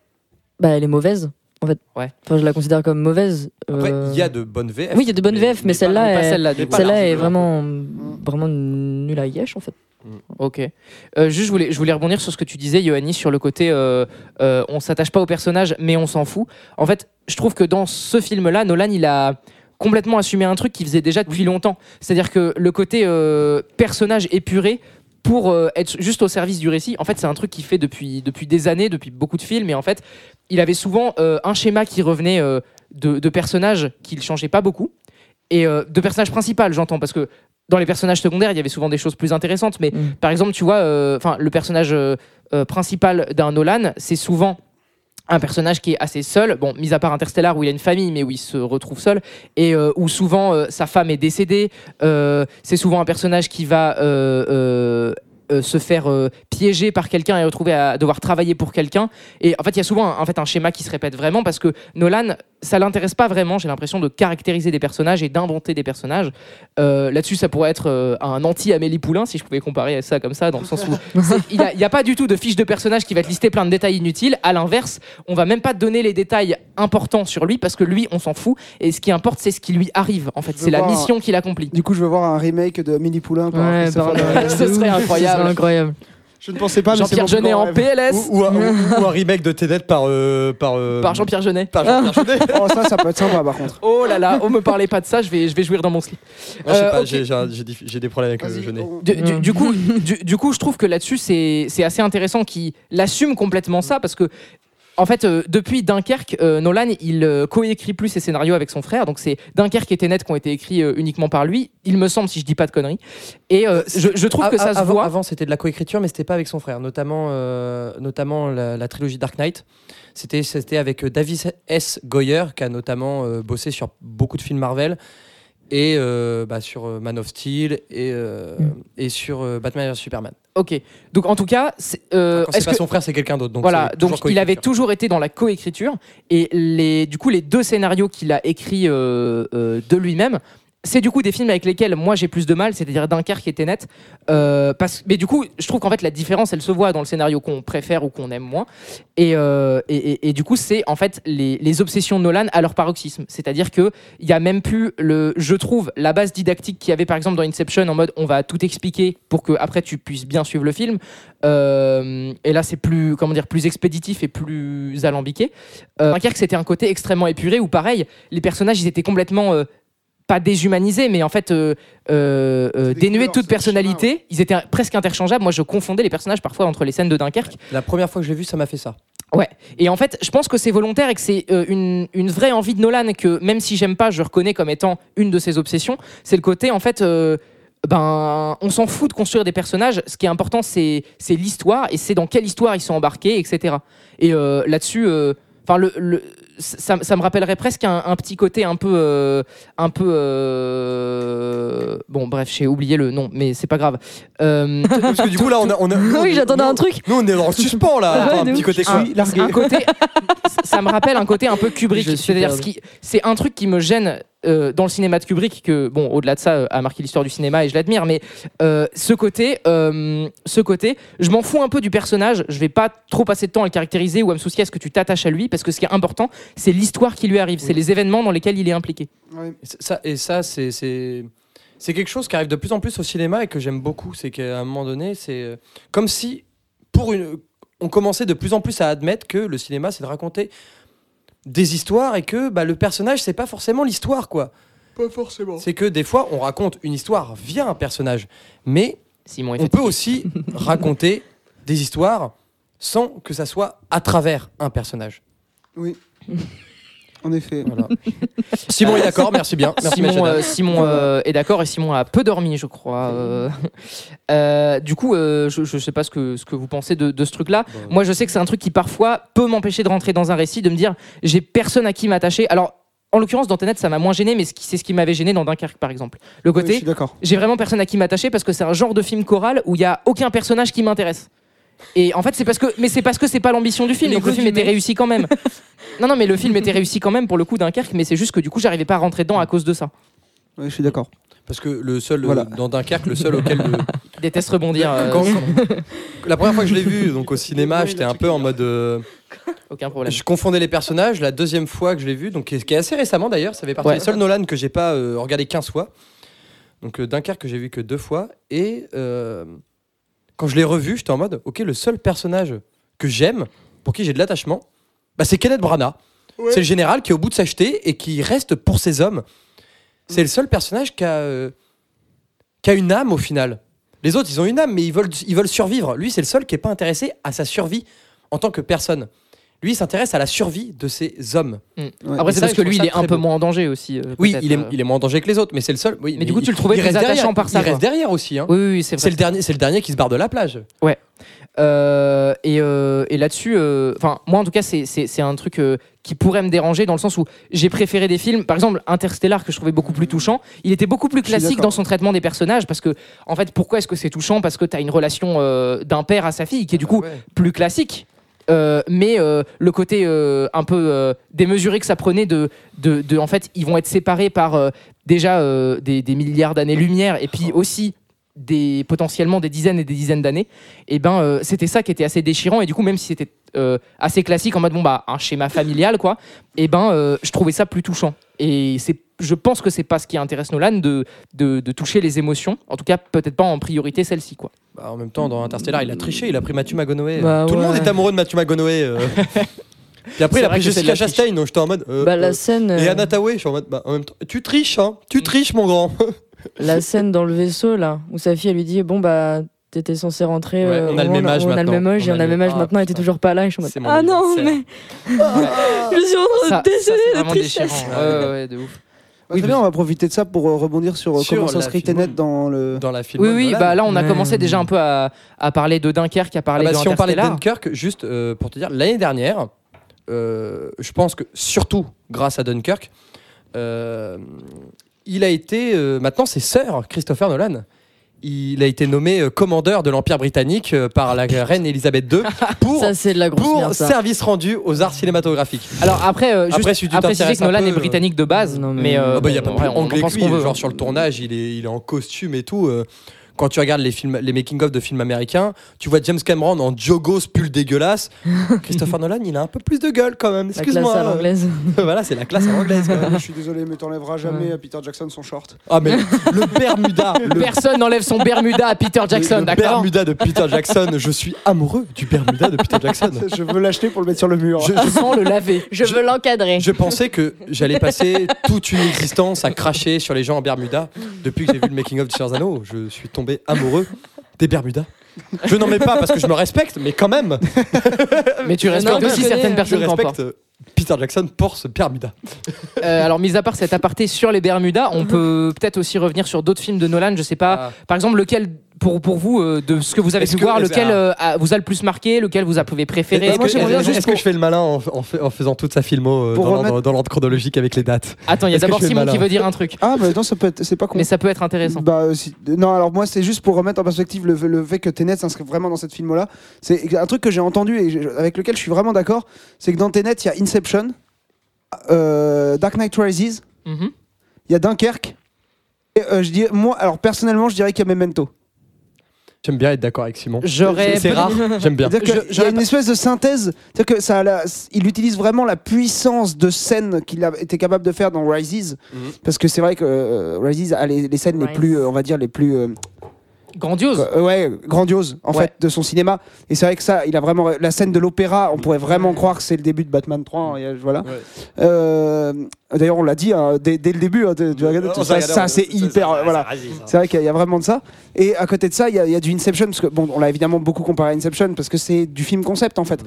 bah, elle est mauvaise, en fait. Ouais. Enfin, je la considère comme mauvaise. Après, euh, il y a de bonnes VF. Oui, il y a de bonnes VF, mais celle-là, elle- celle-là, Celle-là est vraiment, vraiment nulle à yesh, en fait. Ok. Euh, juste, je voulais, je voulais rebondir sur ce que tu disais, Yoannis, sur le côté euh, euh, on s'attache pas au personnage, mais on s'en fout. En fait, je trouve que dans ce film-là, Nolan, il a complètement assumé un truc qu'il faisait déjà depuis longtemps. C'est-à-dire que le côté euh, personnage épuré pour euh, être juste au service du récit, en fait, c'est un truc qu'il fait depuis, depuis des années, depuis beaucoup de films. Et en fait, il avait souvent euh, un schéma qui revenait euh, de, de personnages qu'il changeait pas beaucoup. Et de personnages principaux, j'entends, parce que dans les personnages secondaires, il y avait souvent des choses plus intéressantes, mais Mm. par exemple, tu vois, enfin, le personnage principal d'un Nolan, c'est souvent un personnage qui est assez seul, bon, mis à part Interstellar où il a une famille, mais où il se retrouve seul, et euh, où souvent euh, sa femme est décédée. Euh, c'est souvent un personnage qui va euh, se faire euh, piéger par quelqu'un et retrouver à devoir travailler pour quelqu'un. Et en fait, il y a souvent un, en fait, un schéma qui se répète vraiment parce que Nolan, ça l'intéresse pas vraiment, j'ai l'impression, de caractériser des personnages et d'inventer des personnages. Euh, Là-dessus, ça pourrait être euh, un anti-Amélie Poulain, si je pouvais comparer ça comme ça, dans le sens où il n'y a, pas du tout de fiche de personnage qui va te lister plein de détails inutiles. À l'inverse, on va même pas te donner les détails importants sur lui parce que lui, on s'en fout. Et ce qui importe, c'est ce qui lui arrive. En fait, c'est la mission qu'il accomplit. Du coup, je veux voir un remake de Mini Poulain par Ouais. Ce serait incroyable. Incroyable. Je ne pensais pas, Jean-Pierre Jeunet en. PLS Ou, ou un, ou- ou un remake de Tenet par. euh, par, euh, par Jean-Pierre Jeunet. par Jean-Pierre Jeunet. Oh, ça, ça peut être sympa par contre. Oh là là, oh me parlez pas de ça, je vais, je vais jouir dans mon slip. Euh, j'ai- des- problèmes avec Jeunet. Du, du- du coup, du, du coup, je trouve que là-dessus, c'est c'est assez intéressant qu'il assume complètement ça parce que. En fait, euh, depuis Dunkerque, euh, Nolan, il euh, coécrit plus ses scénarios avec son frère. Donc, c'est Dunkerque et Tenet qui ont été écrits uniquement par lui. Il me semble, si je dis pas de conneries. Et je, je trouve que ça a- se avant, voit. Avant, c'était de la coécriture, mais c'était pas avec son frère, notamment, notamment la, la trilogie Dark Knight. C'était c'était avec David S. Goyer, qui a notamment bossé sur beaucoup de films Marvel et bah, sur Man of Steel et, Mm. et sur Batman vs Superman. Ok. Donc, en tout cas, c'est, euh, pas que son frère, c'est quelqu'un d'autre. Donc voilà, donc il avait toujours été dans la coécriture et les, du coup les deux scénarios qu'il a écrits euh, euh, de lui-même, c'est du coup des films avec lesquels moi j'ai plus de mal, c'est-à-dire Dunkerque et Tenet. Euh, parce, mais du coup, je trouve qu'en fait la différence, elle se voit dans le scénario qu'on préfère ou qu'on aime moins. Et, euh, et, du coup, c'est en fait les, les obsessions de Nolan à leur paroxysme. C'est-à-dire que il y a même plus le, je trouve, la base didactique qu'il y avait par exemple dans Inception en mode on va tout expliquer pour que après tu puisses bien suivre le film. Euh, et là, c'est plus, comment dire, plus expéditif et plus alambiqué. Euh, Dunkerque, c'était un côté extrêmement épuré où pareil, les personnages, ils étaient complètement pas déshumanisés, mais en fait euh, euh, euh, dénués de toute personnalité. Ils étaient presque interchangeables. Moi, je confondais les personnages parfois entre les scènes de Dunkerque. La première fois que je l'ai vu, ça m'a fait ça. Et en fait, je pense que c'est volontaire et que c'est euh, une, une vraie envie de Nolan que même si j'aime pas, je reconnais comme étant une de ses obsessions. C'est le côté en fait. euh, ben, on s'en fout de construire des personnages. Ce qui est important, c'est c'est l'histoire et c'est dans quelle histoire ils sont embarqués, etc. Et euh, là-dessus, euh, enfin le, le- ça, ça me rappellerait presque un, un petit côté un peu, euh, un peu. euh, bon, bref, j'ai oublié le nom, mais c'est pas grave. Euh, Parce que du coup, là, on a. On a Oui, j'attendais un truc. Nous, on est en suspens, là. Attends, un petit côté un, un côté ça me rappelle un côté un peu Kubrick c'est-à-dire perdu. ce qui c'est un truc qui me gêne euh, dans le cinéma de Kubrick que bon au-delà de ça euh, a marqué l'histoire du cinéma et je l'admire mais euh, ce côté euh, ce côté je m'en fous un peu du personnage je vais pas trop passer de temps à le caractériser ou à me soucier à ce que tu t'attaches à lui parce que ce qui est important c'est l'histoire qui lui arrive c'est les événements dans lesquels il est impliqué ça, et ça c'est, c'est, c'est quelque chose qui arrive de plus en plus au cinéma et que j'aime beaucoup. C'est qu'à un moment donné, c'est comme si, pour une, on commençait de plus en plus à admettre que le cinéma, c'est de raconter des histoires et que bah, le personnage, c'est pas forcément l'histoire, quoi. Pas forcément. C'est que des fois, on raconte une histoire via un personnage, mais Simon on fatigué. peut aussi raconter des histoires sans que ça soit à travers un personnage. Oui. En effet. Voilà. Simon est d'accord, merci bien. Merci Simon, euh, Simon euh, est d'accord et Simon a peu dormi, je crois. euh. Du coup, je ne sais pas ce que, ce que vous pensez de, de ce truc-là. Bon. Moi, je sais que c'est un truc qui parfois peut m'empêcher de rentrer dans un récit, de me dire j'ai personne à qui m'attacher. Alors, en l'occurrence, dans Tenet, ça m'a moins gêné, mais c'est ce qui m'avait gêné dans Dunkerque, par exemple. Le Oui, côté, d'accord. j'ai vraiment personne à qui m'attacher parce que c'est un genre de film choral où il y a aucun personnage qui m'intéresse. Et en fait, c'est parce que, mais c'est parce que c'est pas l'ambition du film. Donc le film était réussi quand même. non, non, mais le film était réussi quand même pour le coup Dunkerque, mais c'est juste que du coup, j'arrivais pas à rentrer dedans à cause de ça. Oui, je suis d'accord. Parce que le seul, euh, Voilà. dans Dunkerque, le seul auquel. le- déteste rebondir. euh, Quand- la première fois que je l'ai vu donc au cinéma, j'étais un peu en mode. euh, aucun problème. je confondais les personnages. La deuxième fois que je l'ai vu, donc qui est qui est assez récemment d'ailleurs, ça fait partie Ouais. des seuls Nolan que j'ai pas euh, regardé 15 fois. Donc euh, Dunkerque que j'ai vu que deux fois. Et euh, quand je l'ai revu, j'étais en mode ok, le seul personnage que j'aime, pour qui j'ai de l'attachement, bah, c'est Kenneth Branagh. C'est le général qui est au bout de sa jetée et qui reste pour ses hommes. C'est le seul personnage qui a, euh, qui a une âme au final. Les autres, ils ont une âme, mais ils veulent, ils veulent survivre. Lui, c'est le seul qui n'est pas intéressé à sa survie en tant que personne. Lui, il s'intéresse à la survie de ses hommes. Ouais. Après, c'est parce que lui, il est un très peu moins en danger aussi. euh, Oui, il est, euh. il est moins en danger que les autres, mais c'est le seul. Oui, Mais du coup, tu le trouvais reste attachant derrière. par ça, Il reste derrière aussi. hein. Oui, oui, oui, c'est C'est vrai. le dernier, c'est le dernier qui se barre de la plage. Euh, et euh, et là-dessus, euh, enfin, moi en tout cas, c'est- c'est c'est un truc euh, qui pourrait me déranger dans le sens où j'ai préféré des films, par exemple Interstellar que je trouvais beaucoup plus touchant. Il était beaucoup plus classique dans son traitement des personnages parce que en fait pourquoi est-ce que c'est touchant? Parce que tu as une relation euh, d'un père à sa fille qui est du coup Ouais. plus classique. Euh, mais euh, le côté euh, un peu démesuré que ça prenait de, en fait ils vont être séparés par déjà des, des milliards d'années-lumière et puis aussi des potentiellement des dizaines et des dizaines d'années et ben euh, c'était ça qui était assez déchirant et du coup même si c'était euh, assez classique en mode bon bah un schéma familial quoi et ben euh, je trouvais ça plus touchant et c'est je pense que c'est pas ce qui intéresse Nolan de, de, de toucher les émotions en tout cas peut-être pas en priorité celle-ci quoi Bah, en même temps, dans Interstellar, il a triché, il a pris Matthew McConaughey. Bah Tout le monde est amoureux de Matthew McConaughey. euh. Puis après, il a pris Jessica. Chastain, donc j'étais en mode. euh, Bah, la euh, scène, Et euh, Anna Tawai, je suis en mode. Bah, en même temps, tu triches, hein Tu triches, mon grand la scène dans le vaisseau là, où sa fille elle lui dit bon bah t'étais censé rentrer. Ouais, euh, on a le même âge on a le maintenant. même âge et on a le même âge Ah, maintenant et t'es putain. toujours pas là. Et je suis en mode, ah non mais je suis en train de c'est de tristesse. Ouais, ouais, de ouf très bien, on va profiter de ça pour euh, rebondir sur, euh, Sur comment s'inscrit. Tenet dans le. Dans la film. oui oui bah là on a commencé déjà un peu à, à parler de Dunkerque à Ah parler bah, de si on parlait de. Dunkirk, juste euh, pour te dire, l'année dernière, euh, je pense que surtout grâce à Dunkirk, euh, il a été. euh, maintenant, c'est Sir Christopher Nolan. Il a été nommé euh, commandeur de l'Empire britannique euh, par la reine Elisabeth II pour, Ça c'est de la grosse pour merde ça. service rendu aux arts cinématographiques. Alors après, euh, juste Après, si tu à préciser t'intéresses que un Nolan peu, est euh, britannique de base, non, mais- euh, Ah bah, il y a bon, pas plus ouais, on- on anglais pense que qu'on veut. genre sur le tournage, il est, il est en costume et tout. euh, quand tu regardes les films, les making-of de films américains, tu vois James Cameron en jogos pull dégueulasse. Christopher Nolan, il a un peu plus de gueule quand même. La classe Excuse-moi. à l'anglaise. voilà, c'est la classe à l'anglaise. Je suis désolé, mais t'enlèveras jamais Ouais. à Peter Jackson son short. Ah mais le Bermuda, le, Personne n'enlève son Bermuda à Peter Jackson, le d'accord Bermuda de Peter Jackson. Je suis amoureux du Bermuda de Peter Jackson. Je veux l'acheter pour le mettre sur le mur. Je, Sans le laver. Je veux l'encadrer. je pensais que j'allais passer toute une existence à cracher sur les gens en Bermuda. Depuis que j'ai vu le making of de Anneaux, je suis tombé amoureux des Bermudas. Je n'en mets pas parce que je me respecte, mais quand même, Mais tu respectes aussi certaines je personnes qui en respecte portent. euh, Peter Jackson pour ce Bermuda. Euh, alors, mis à part cet aparté sur les Bermudas, on peut peut-être aussi revenir sur d'autres films de Nolan. Je sais pas, par exemple, lequel, pour, pour vous, euh, de ce que vous avez pu que- voir, est-ce- lequel euh, a- vous a le plus marqué, lequel vous avez préféré? Est-ce moi, que, j'aimerais bien est-ce juste que pour- je fais le malin en, en fais- en faisant toute sa filmo euh, Pour dans l'ordre- remettre- dans l'ordre chronologique avec les dates? Attends, il y a Est-ce que d'abord je fais le Simon qui malin? veut dire un truc. Ah, mais non, ça peut être, c'est pas con. Mais ça peut être intéressant. Bah, euh, si- non, alors moi, c'est juste pour remettre en perspective le, le fait que Tenet s'inscrit vraiment dans cette film-là. C'est un truc que j'ai entendu et je- avec lequel je suis vraiment d'accord. C'est que dans Tenet, il y a Inception, euh, Dark Knight Rises, Mhm. il y a Dunkerque. Et euh, je dis, moi, alors personnellement, je dirais qu'il y a Memento. J'aime bien être d'accord avec Simon. J'aurais. C'est rare, j'aime bien. Y a j'aurais une espèce de synthèse, c'est-à-dire que ça, la- il utilise vraiment la puissance de scène qu'il a été capable de faire dans Rises, Mhm. parce que c'est vrai que euh, Rises a les, les scènes les plus, euh, on va dire les plus, euh, Grandiose. euh, ouais, grandioses en Ouais. fait de son cinéma. Et c'est vrai que ça, il a vraiment la scène de l'opéra, on pourrait vraiment croire que c'est le début de Batman 3. hein, et, euh, voilà. Ouais. Euh, D'ailleurs, on l'a dit hein, dès, dès le début. hein, tu- tu regardes, On ça, c'est hyper, ça, ça, voilà. C'est vrai qu'il y a- vraiment de ça. Et à côté de ça, il y, a- il y a du Inception, parce que bon, on l'a évidemment beaucoup comparé à Inception, parce que c'est du film concept en fait.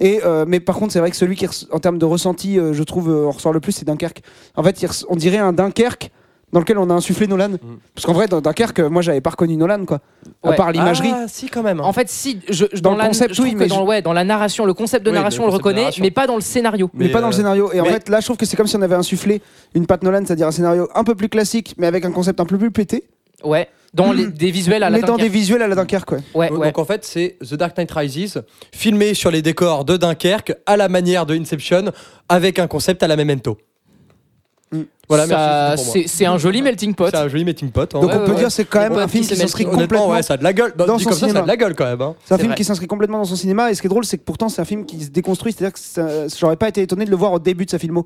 Et, euh, mais par contre, c'est vrai que celui qui, en termes de ressenti, euh, je trouve, euh, on ressort le plus, c'est Dunkerque. En fait, on dirait un Dunkerque dans lequel on a insufflé Nolan. Parce qu'en vrai, dans Dunkerque, moi, j'avais pas reconnu Nolan, quoi. À Ouais. part l'imagerie. Ah, si, quand même. En fait, si, je, je- Dans dans, le la, concept, je trouve oui, que mais dans, je- ouais, dans la narration, le concept de Oui, narration, on le reconnaît, narration. mais pas dans le scénario. mais, Mais, pas dans le euh, scénario. Et en fait, là, je trouve que c'est comme si on avait insufflé une patte Nolan, c'est-à-dire un scénario un peu plus classique, mais avec un concept un peu plus pété, Ouais. Dans les, des visuels à la mais dans des visuels à la Dunkerque, ouais. Ouais, Donc, ouais. donc, en fait, c'est The Dark Knight Rises, filmé sur les décors de Dunkerque, à la manière de Inception, avec un concept à la Memento. Mm. Voilà, Ça, c'est un joli melting pot. C'est un joli meeting pot. hein. Donc Ouais, on peut ouais, dire que c'est quand même un film qui s'inscrit melting complètement ouais, ça a de la gueule. Dans, son comme ça, ça a cinéma. de la gueule quand même. hein. C'est un film vrai. qui s'inscrit complètement dans son cinéma et ce qui est drôle c'est que pourtant c'est un film qui se déconstruit, c'est-à-dire que j'aurais pas été étonné de le voir au début de sa filmo.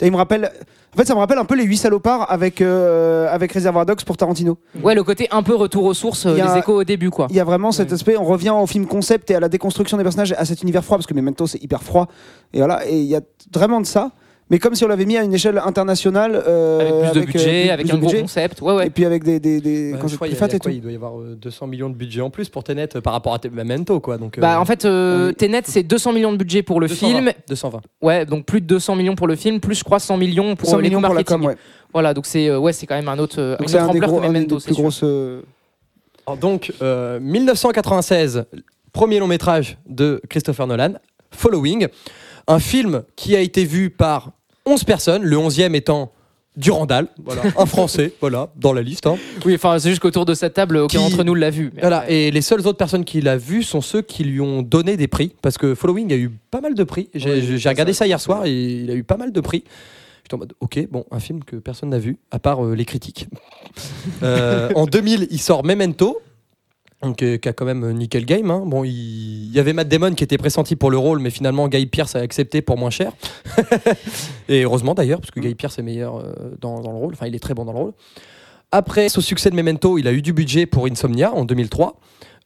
Et il me rappelle en fait ça me rappelle un peu les 8 salopards avec euh, avec Reservoir Dogs pour Tarantino. Ouais, le côté un peu retour aux sources, euh, a- les échos au début, quoi. Il y a vraiment cet aspect on revient au film concept et à la déconstruction des personnages à cet univers froid parce que Memento c'est hyper froid et voilà et il y a vraiment de ça mais comme si on l'avait mis à une échelle internationale euh, Avec plus de euh, budget, plus- avec plus un gros concept. Ouais, ouais. et puis avec des des, des Bah, je concepts crois plus qu'il y a- fat il y a et quoi tout. Il doit y avoir euh, 200 millions de budget en plus pour Tenet euh, par rapport à Te- Memento, quoi. Donc, euh, Bah, en fait, euh. Tenet, c'est 200 millions de budget pour le 220, film. 220. Ouais, donc plus de 200 millions pour le film, plus je crois 100 millions pour 100 euh, les millions pour la com ouais. Voilà, donc c'est euh, ouais, c'est quand même un autre, euh, Donc une c'est autre un des ampleur gros des plus grosses euh, Alors, donc, euh, 1996, premier long métrage de Christopher Nolan, Following, Un film qui a été vu par 11 personnes, le 11e étant Durandal, voilà, un Français, voilà, dans la liste. hein. Oui, enfin, c'est juste qu'autour de cette table, aucun Qui- d'entre nous l'a vu. Voilà, et les seules autres personnes qui l'a vu sont ceux qui lui ont donné des prix, parce que Following a eu pas mal de prix. J'ai regardé ça, ça hier soir et il a eu pas mal de prix. J'étais en mode, ok, bon, un film que personne n'a vu, à part euh, les critiques. Euh, en 2000, il sort Memento, donc, euh, qui a quand même euh, nickel game. hein. Bon, il... il y avait Matt Damon qui était pressenti pour le rôle, mais finalement, Guy Pierce a accepté pour moins cher. et heureusement d'ailleurs, parce que Guy Pierce est meilleur euh, dans, dans le rôle, enfin, il est très bon dans le rôle. Après ce succès de Memento, il a eu du budget pour Insomnia en 2003,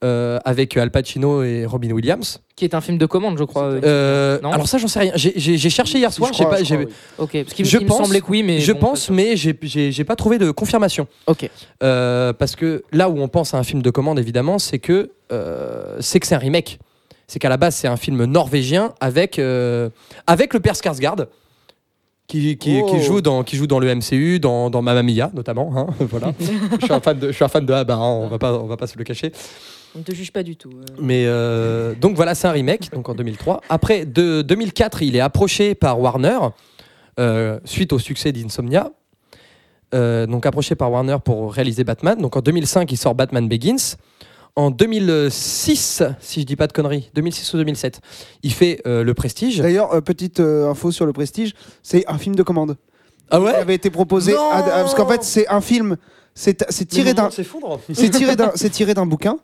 euh, avec Al Pacino et Robin Williams. Qui est un film de commande, je crois. euh, Euh, Non alors ça, j'en sais rien. J'ai- cherché hier soir, Je j'ai crois, pas, je crois, j'ai- oui. Ok, parce qu'il Je il me pense- semblait que oui, mais. je bon, pense, mais j'ai- pas trouvé de confirmation. Ok. Euh, parce que là où on pense à un film de commande, évidemment, c'est que euh, c'est que c'est un remake. C'est qu'à la base, c'est un film norvégien avec, euh, avec le père Skarsgård. Qui, qui, Oh. qui joue dans, qui joue dans le MCU, dans, dans Mamma Mia notamment. hein, voilà. je, suis un fan de, je suis un fan de Abba, hein, on va pas, on va pas se le cacher. On ne te juge pas du tout. euh. Mais euh, donc voilà, c'est un remake, donc en 2003. Après, de 2004, il est approché par Warner euh, suite au succès d'Insomnia. Euh, donc approché par Warner pour réaliser Batman. Donc en 2005, il sort Batman Begins. En 2006, si je dis pas de conneries, 2006 ou 2007, il fait euh, Le Prestige. D'ailleurs, euh, petite euh, info sur le Prestige, c'est un film de commande. Ah Il ouais avait été proposé Non à- à- parce qu'en fait c'est un film, c'est c'est tiré d'un s'effondre. c'est tiré d'un c'est tiré d'un bouquin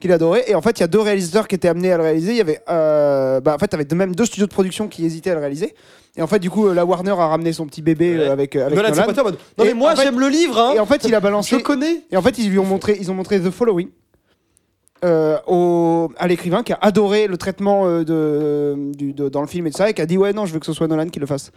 qu'il adorait et en fait il y a deux réalisateurs qui étaient amenés à le réaliser. Il y avait euh, bah, en fait avec même deux studios de production qui hésitaient à le réaliser et en fait du coup euh, la Warner a ramené son petit bébé Ouais. euh, avec euh, avec Nolan, Nolan. pas Non Et mais moi en fait- j'aime le livre, hein. et en fait il a balancé je connais. et en fait ils lui ont montré ils ont montré The Following. Euh, au, à l'écrivain qui a adoré le traitement euh, de, du- de- dans le film et tout ça et qui a dit ouais non je veux que ce soit Nolan qui le fasse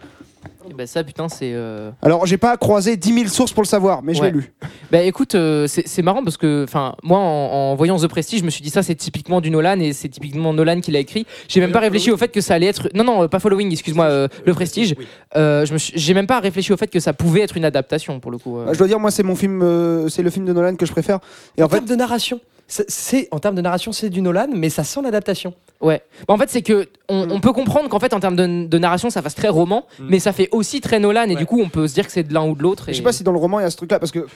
Et bah, ça, putain, c'est. euh, alors j'ai pas croisé 10 000 sources pour le savoir mais je Ouais. l'ai lu Bah écoute, euh, c'est c'est marrant parce que, enfin, moi, en, en voyant The Prestige, je me suis dit ça, c'est typiquement du Nolan et c'est typiquement Nolan qui l'a écrit. J'ai même pas réfléchi au fait que ça allait être. Non, non, euh, pas Following, excuse-moi, euh, Le Prestige. Euh, je me suis- J'ai même pas réfléchi au fait que ça pouvait être une adaptation pour le coup. euh. Bah, je dois dire moi c'est mon film euh, c'est le film de Nolan que je préfère et En en fait termes de narration, c'est- en termes de narration, c'est du Nolan, mais ça sent l'adaptation. Ouais. Bah, en fait, c'est que on, Mm. on peut comprendre qu'en fait, en termes de, de narration, ça fasse très roman, Mm. mais ça fait aussi très Nolan et Ouais. du coup, on peut se dire que c'est de l'un ou de l'autre. je et- sais pas si dans le roman il y a ce truc là parce que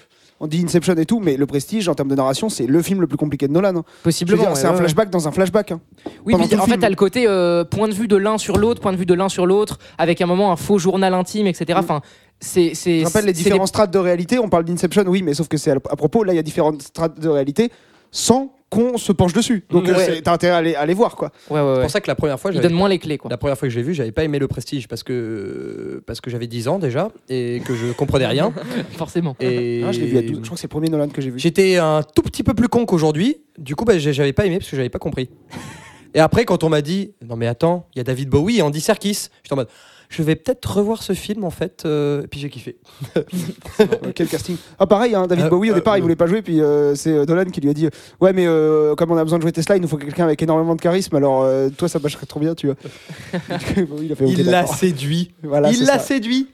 on dit Inception et tout mais le Prestige en termes de narration c'est le film le plus compliqué de Nolan hein. Je Possiblement. ouais, c'est un ouais, flashback dans un flashback hein. Oui, puis en fait, film. t'as le côté euh, point de vue de l'un sur l'autre, point de vue de l'un sur l'autre, avec un moment un faux journal intime, etc. Mm. Enfin, c'est. c'est- Je rappelle les différentes strates de réalité. On parle d'Inception, oui, mais sauf que c'est à, à propos. Là, il y a différentes strates de réalité sans qu'on se penche dessus. Donc, Ouais. euh, c'est- t'as intérêt à aller, à les voir, quoi. Ouais, ouais, C'est ouais. pour ça que la première fois, j'avais donne moins les clés, quoi. La première fois que je l'ai vu, j'avais pas aimé le Prestige parce que parce que j'avais 10 ans déjà et que je comprenais rien. Forcément. Et Ah, je l'ai vu à 12. Je crois que c'est le premier Nolan que j'ai vu. J'étais un tout petit peu plus con qu'aujourd'hui. Du coup, bah, j'ai- j'avais pas aimé parce que j'avais pas compris. Et après, quand on m'a dit non mais attends, il y a David Bowie et Andy Serkis, j'étais en mode je vais peut-être revoir ce film en fait. euh, et puis j'ai kiffé. Quel casting. Ah, pareil, hein, David Euh, Bowie, au euh, départ, il voulait pas jouer. Puis euh, c'est Nolan qui lui a dit Ouais, mais euh, comme on a besoin de jouer Tesla, il nous faut quelqu'un avec énormément de charisme. Alors, euh, toi, ça marcherait trop bien, tu vois. Bowie, il l'a séduit. Voilà, il l'a séduit.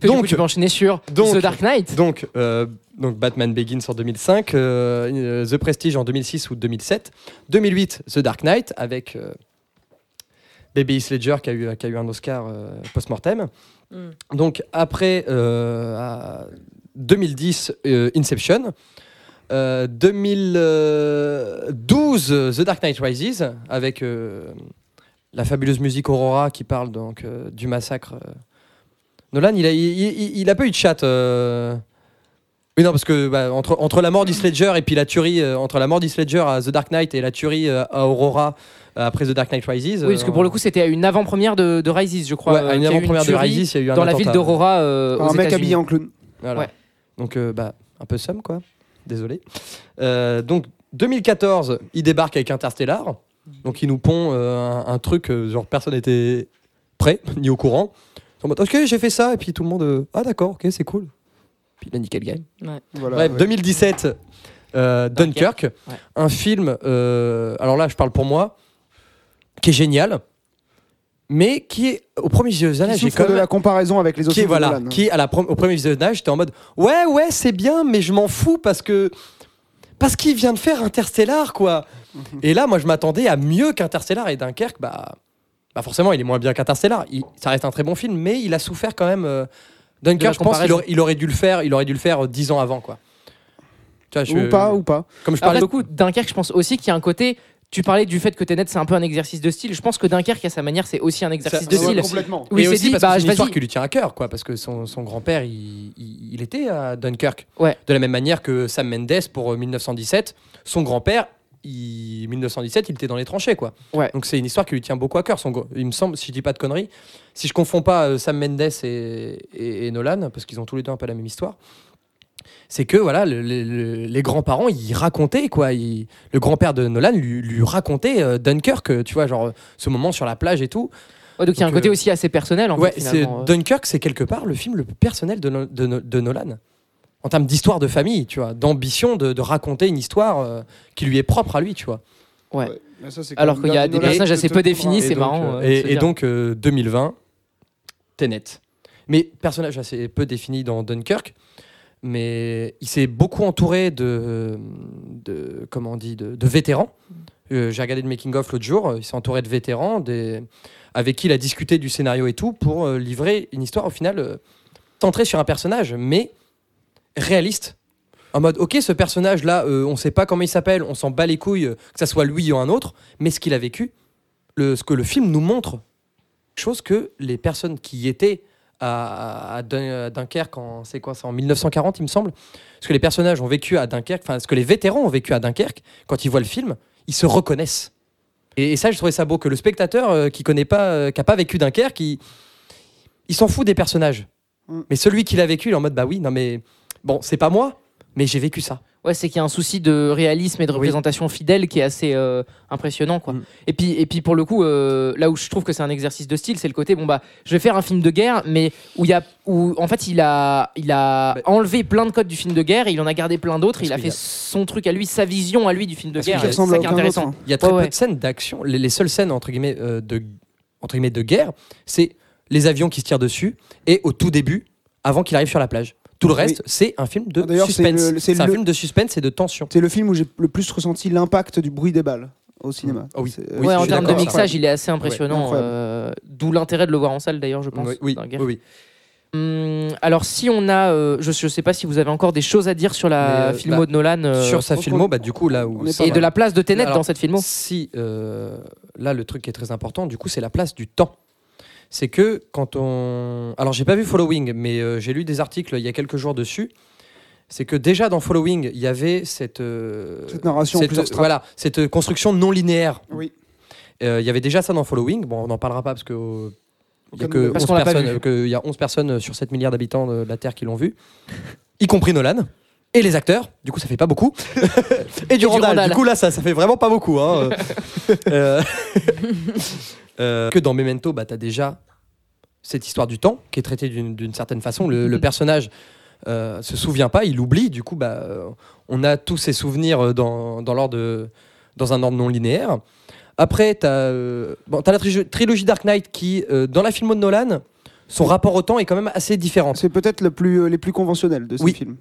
Que du coup, Donc- tu peux enchaîner sur donc- The Dark Knight. Donc, euh, donc Batman Begins en 2005, euh, euh, The Prestige en 2006 ou 2007, 2008 The Dark Knight avec euh, Baby Heath Ledger qui a eu, qui a eu un Oscar euh, post-mortem. Mm. Donc après euh, à 2010 euh, Inception. Euh, 2012 The Dark Knight Rises avec la fabuleuse musique Aurora qui parle donc du massacre. Nolan, il a, il, il- il a pas eu de chat. euh. Oui, non, parce que bah, entre, entre la mort d'Heath Ledger et puis la tuerie, euh, entre la mort d'Heath Ledger à The Dark Knight et la tuerie euh, à Aurora euh, après The Dark Knight Rises. Oui, parce que pour le coup, c'était à une avant-première de, de Rises, je crois. ouais, à une avant-première de Rises, il y a eu un Dans la ville d'Aurora euh, aux Un mec habillé en clown. Voilà. Ouais. Donc, euh, bah, un peu somme, quoi. Désolé. Euh, donc, 2014, il débarque avec Interstellar. Donc, il nous pond euh, un, un truc, genre, personne n'était prêt, ni au courant. En mode, ok, j'ai fait ça. Et puis, tout le monde, euh, ah, d'accord, ok, c'est cool. Puis, il a nickel game. Voilà, Bref, ouais. 2017, euh, Dunkirk. Ouais. Un film, euh, alors là, je parle pour moi, qui est génial. Mais qui est, au premier visionnage, j'ai quand de même la comparaison avec les autres qui est, films de voilà, Nolan, hein. qui est à la pre- au premier visionnage, j'étais en mode ouais ouais c'est bien, mais je m'en fous parce que parce qu'il vient de faire Interstellar quoi. Mhm. et là, moi, je m'attendais à mieux qu'Interstellar et Dunkerque, bah bah forcément, il est moins bien qu'Interstellar. Ça reste un très bon film, mais il a souffert quand même. euh, Dunkirk, je pense qu'il aurait, il aurait dû le faire. Il aurait dû le faire euh, dix ans avant, quoi. Tu vois, je- Ou pas, ou pas. Comme je parlais. beaucoup, Dunkerque, je pense aussi qu'il y a un côté. Tu parlais du fait que Tenet, c'est un peu un exercice de style. Je pense que Dunkerque, à sa manière, c'est aussi un exercice Ça- de ouais, style. complètement. Oui, et c'est aussi dit, parce bah, que c'est une histoire qui lui tient à cœur, quoi, parce que son, son grand-père, il, il- il était à Dunkirk. Ouais. De la même manière que Sam Mendes pour euh, 1917, son grand-père, il, 1917, il était dans les tranchées, quoi. Ouais. Donc c'est une histoire qui lui tient beaucoup à cœur. Son, il me semble, si je dis pas de conneries, si je confonds pas euh, Sam Mendes et, et- et Nolan, parce qu'ils ont tous les deux un peu la même histoire. C'est que voilà, le- le- le- les grands-parents, ils racontaient quoi. ils- le grand-père de Nolan lui, lui racontait euh, Dunkirk, tu vois, genre ce moment sur la plage et tout. Ouais, donc il y a un côté euh, aussi assez personnel. En Ouais, fait, c'est finalement. euh. Dunkirk, c'est quelque part le film le plus personnel de, No- de No- de Nolan. En termes d'histoire de famille, tu vois, d'ambition de, de raconter une histoire euh, qui lui est propre à lui, tu vois. Ouais. Mais ça, Alors qu'il y a des personnages assez peu définis, c'est marrant, euh, euh, et, donc, euh, 2020, Tenet. Mais personnage assez peu défini dans Dunkirk, mais il s'est beaucoup entouré de, de comment on dit, de, de vétérans. Euh, J'ai regardé le making of l'autre jour. Il s'est entouré de vétérans, des, avec qui il a discuté du scénario et tout pour euh, livrer une histoire au final euh, centrée sur un personnage, mais réaliste. En mode, ok, ce personnage-là, euh, on sait pas comment il s'appelle, on s'en bat les couilles, euh, que ça soit lui ou un autre, mais ce qu'il a vécu, le, ce que le film nous montre, chose que les personnes qui y étaient à, à Dun- à Dunkerque en c'est quoi c'est en 1940 il me semble ce que les personnages ont vécu à Dunkerque enfin ce que les vétérans ont vécu à Dunkerque quand ils voient le film ils se reconnaissent et, et ça je trouvais ça beau que le spectateur euh, qui connaît pas euh, qui a pas vécu Dunkerque il, il s'en fout des personnages Mm. mais celui qui l'a vécu il est en mode bah oui non mais bon c'est pas moi mais j'ai vécu ça Ouais, c'est qu'il y a un souci de réalisme et de Oui. représentation fidèle qui est assez euh, impressionnant, quoi. Mm. Et puis, et puis pour le coup, euh, là où je trouve que c'est un exercice de style, c'est le côté bon bah, je vais faire un film de guerre, mais où il y a, où en fait il a, il a Bah- enlevé plein de codes du film de guerre, et il en a gardé plein d'autres, il a fait a- son truc à lui, sa vision à lui du film de guerre. C'est ressemble ça à qui est intéressant. hein. Il y a très Ouais, peu ouais. de scènes d'action. Les, les seules scènes entre guillemets euh, de entre guillemets de guerre, c'est les avions qui se tirent dessus et au tout début, avant qu'il arrive sur la plage. Tout le Oui. reste, c'est un film de Ah, suspense. c'est un le- film de suspense et de tension. C'est le film où j'ai le plus ressenti l'impact du bruit des balles au cinéma. Ah oui. C'est- Oui, ouais, je en termes de mixage, il est assez impressionnant. euh, D'où l'intérêt de le voir en salle, d'ailleurs, je pense. Oui, oui, dans Guerre. oui, oui. Hum, alors, si on a, euh, je, je sais pas si vous avez encore des choses à dire sur la euh, filmo bah, de Nolan euh, Sur sa filmo, bah, du coup, là où. et de la place de Tenet Alors, dans cette filmo. Si, euh, là, le truc qui est très important, du coup, c'est la place du temps. C'est que quand on. Alors, j'ai pas vu Following, mais euh, j'ai lu des articles il y a quelques jours dessus. C'est que déjà dans Following, il y avait cette. euh, Cette narration en plusieurs. Voilà, cette construction non linéaire. Oui. Euh, Il y avait déjà ça dans Following. Bon, on n'en parlera pas parce que. Il y a que nouvelle. Parce 11 qu'on l'a pas personnes, vu. que- il y a 11 personnes sur 7 milliards d'habitants de la Terre qui l'ont vu, y compris Nolan. Et les acteurs, du coup ça fait pas beaucoup. et du Randall, Randall. du coup là ça, ça fait vraiment pas beaucoup. hein. Euh, euh, que dans Memento, bah, tu as déjà cette histoire du temps qui est traitée d'une d'une certaine façon. Le, le personnage euh, se souvient pas, il oublie, du coup bah, euh, on a tous ces souvenirs euh, dans, dans, l'ordre dans un ordre non linéaire. Après, tu as, bon, t'as la tri- trilogie Dark Knight qui, euh, dans la filmo de Nolan, son rapport au temps est quand même assez différent. C'est peut-être le plus, les plus conventionnels de ces Oui. films.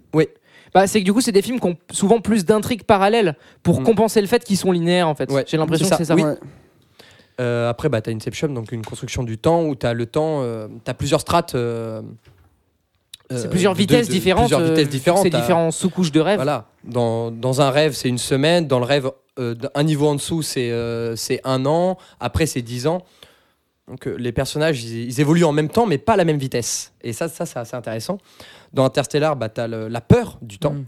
Bah, c'est que du coup, c'est des films qui ont souvent plus d'intrigues parallèles pour Mm. compenser le fait qu'ils sont linéaires en fait. Ouais, J'ai l'impression c'est que c'est ça. Oui. Ouais. Euh, après, bah, tu as Inception, donc une construction du temps où tu as le temps, tu as plusieurs strates. euh, C'est euh, plusieurs de- vitesses de- différentes. Plusieurs euh, vitesses différentes. C'est sous-couches de rêve. Voilà. Dans, dans un rêve, c'est une semaine. Dans le rêve, euh, un niveau en dessous, c'est euh, c'est un an. Après, c'est dix ans. Donc, euh, les personnages, ils, ils évoluent en même temps, mais pas à la même vitesse. Et ça, ça c'est assez intéressant. Dans Interstellar, bah, tu as la peur du temps. Mm.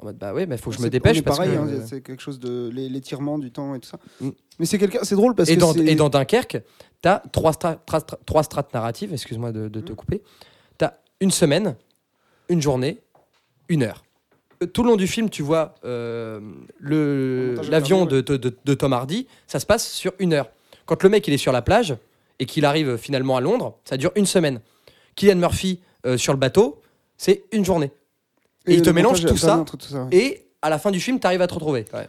En mode, bah ouais, mais faut que je me dépêche. parce pareil, que, hein, c'est quelque chose de l'étirement du temps et tout ça. Mm. Mais c'est quelqu'un, c'est drôle parce et, que dans, et dans Dunkerque, tu as trois, stra- tra- tra- trois strates narratives, excuse-moi de, de te Mm. couper. Tu as une semaine, une journée, une heure. Euh, Tout le long du film, tu vois euh, le- l'avion de- de Tom Hardy, ça se passe sur une heure. Quand le mec il est sur la plage et qu'il arrive finalement à Londres, ça dure une semaine. Kylian Murphy euh, sur le bateau, c'est une journée. Et il te mélange tout ça. alterne entre tout ça, ouais. Et à la fin du film, tu arrives à te retrouver. quand même.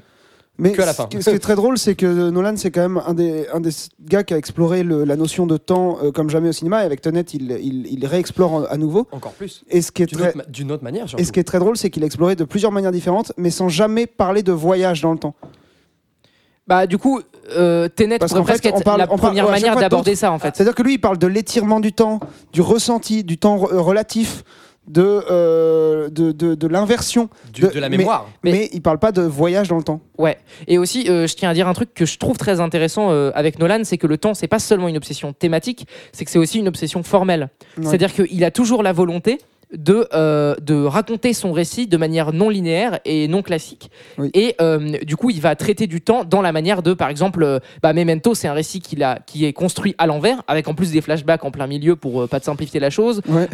Mais que à la ce fin. qui- Ce qui est très drôle, c'est que Nolan, c'est quand même un des, un des gars qui a exploré le- la notion de temps euh, comme jamais au cinéma. Et avec Tenet, il, il, il réexplore à nouveau. Encore plus. Et ce qui est D'une très, autre, d'une autre manière. et ce qui est très drôle, c'est qu'il a exploré de plusieurs manières différentes, mais sans jamais parler de voyage dans le temps. Bah du coup, euh, Tenet Parce pourrait qu'en fait, presque être on parle- la parle- première manière d'aborder ça en fait. C'est-à-dire que lui, il parle de l'étirement du temps, du ressenti, du temps re- relatif, de, euh, de, de, de l'inversion. De- de la mais- mémoire. Mais- Mais... il parle pas de voyage dans le temps. Ouais. Et aussi, euh, je tiens à dire un truc que je trouve très intéressant euh, avec Nolan, c'est que le temps, c'est pas seulement une obsession thématique, c'est que c'est aussi une obsession formelle. Ouais. C'est-à-dire qu'il a toujours la volonté de, euh, de raconter son récit de manière non linéaire et non classique. Oui. Et euh, du coup, il va traiter du temps dans la manière de, par exemple, euh, bah, Memento, c'est un récit qu'il a, qui est construit à l'envers, avec en plus des flashbacks en plein milieu pour pas te simplifier la chose. Ouais.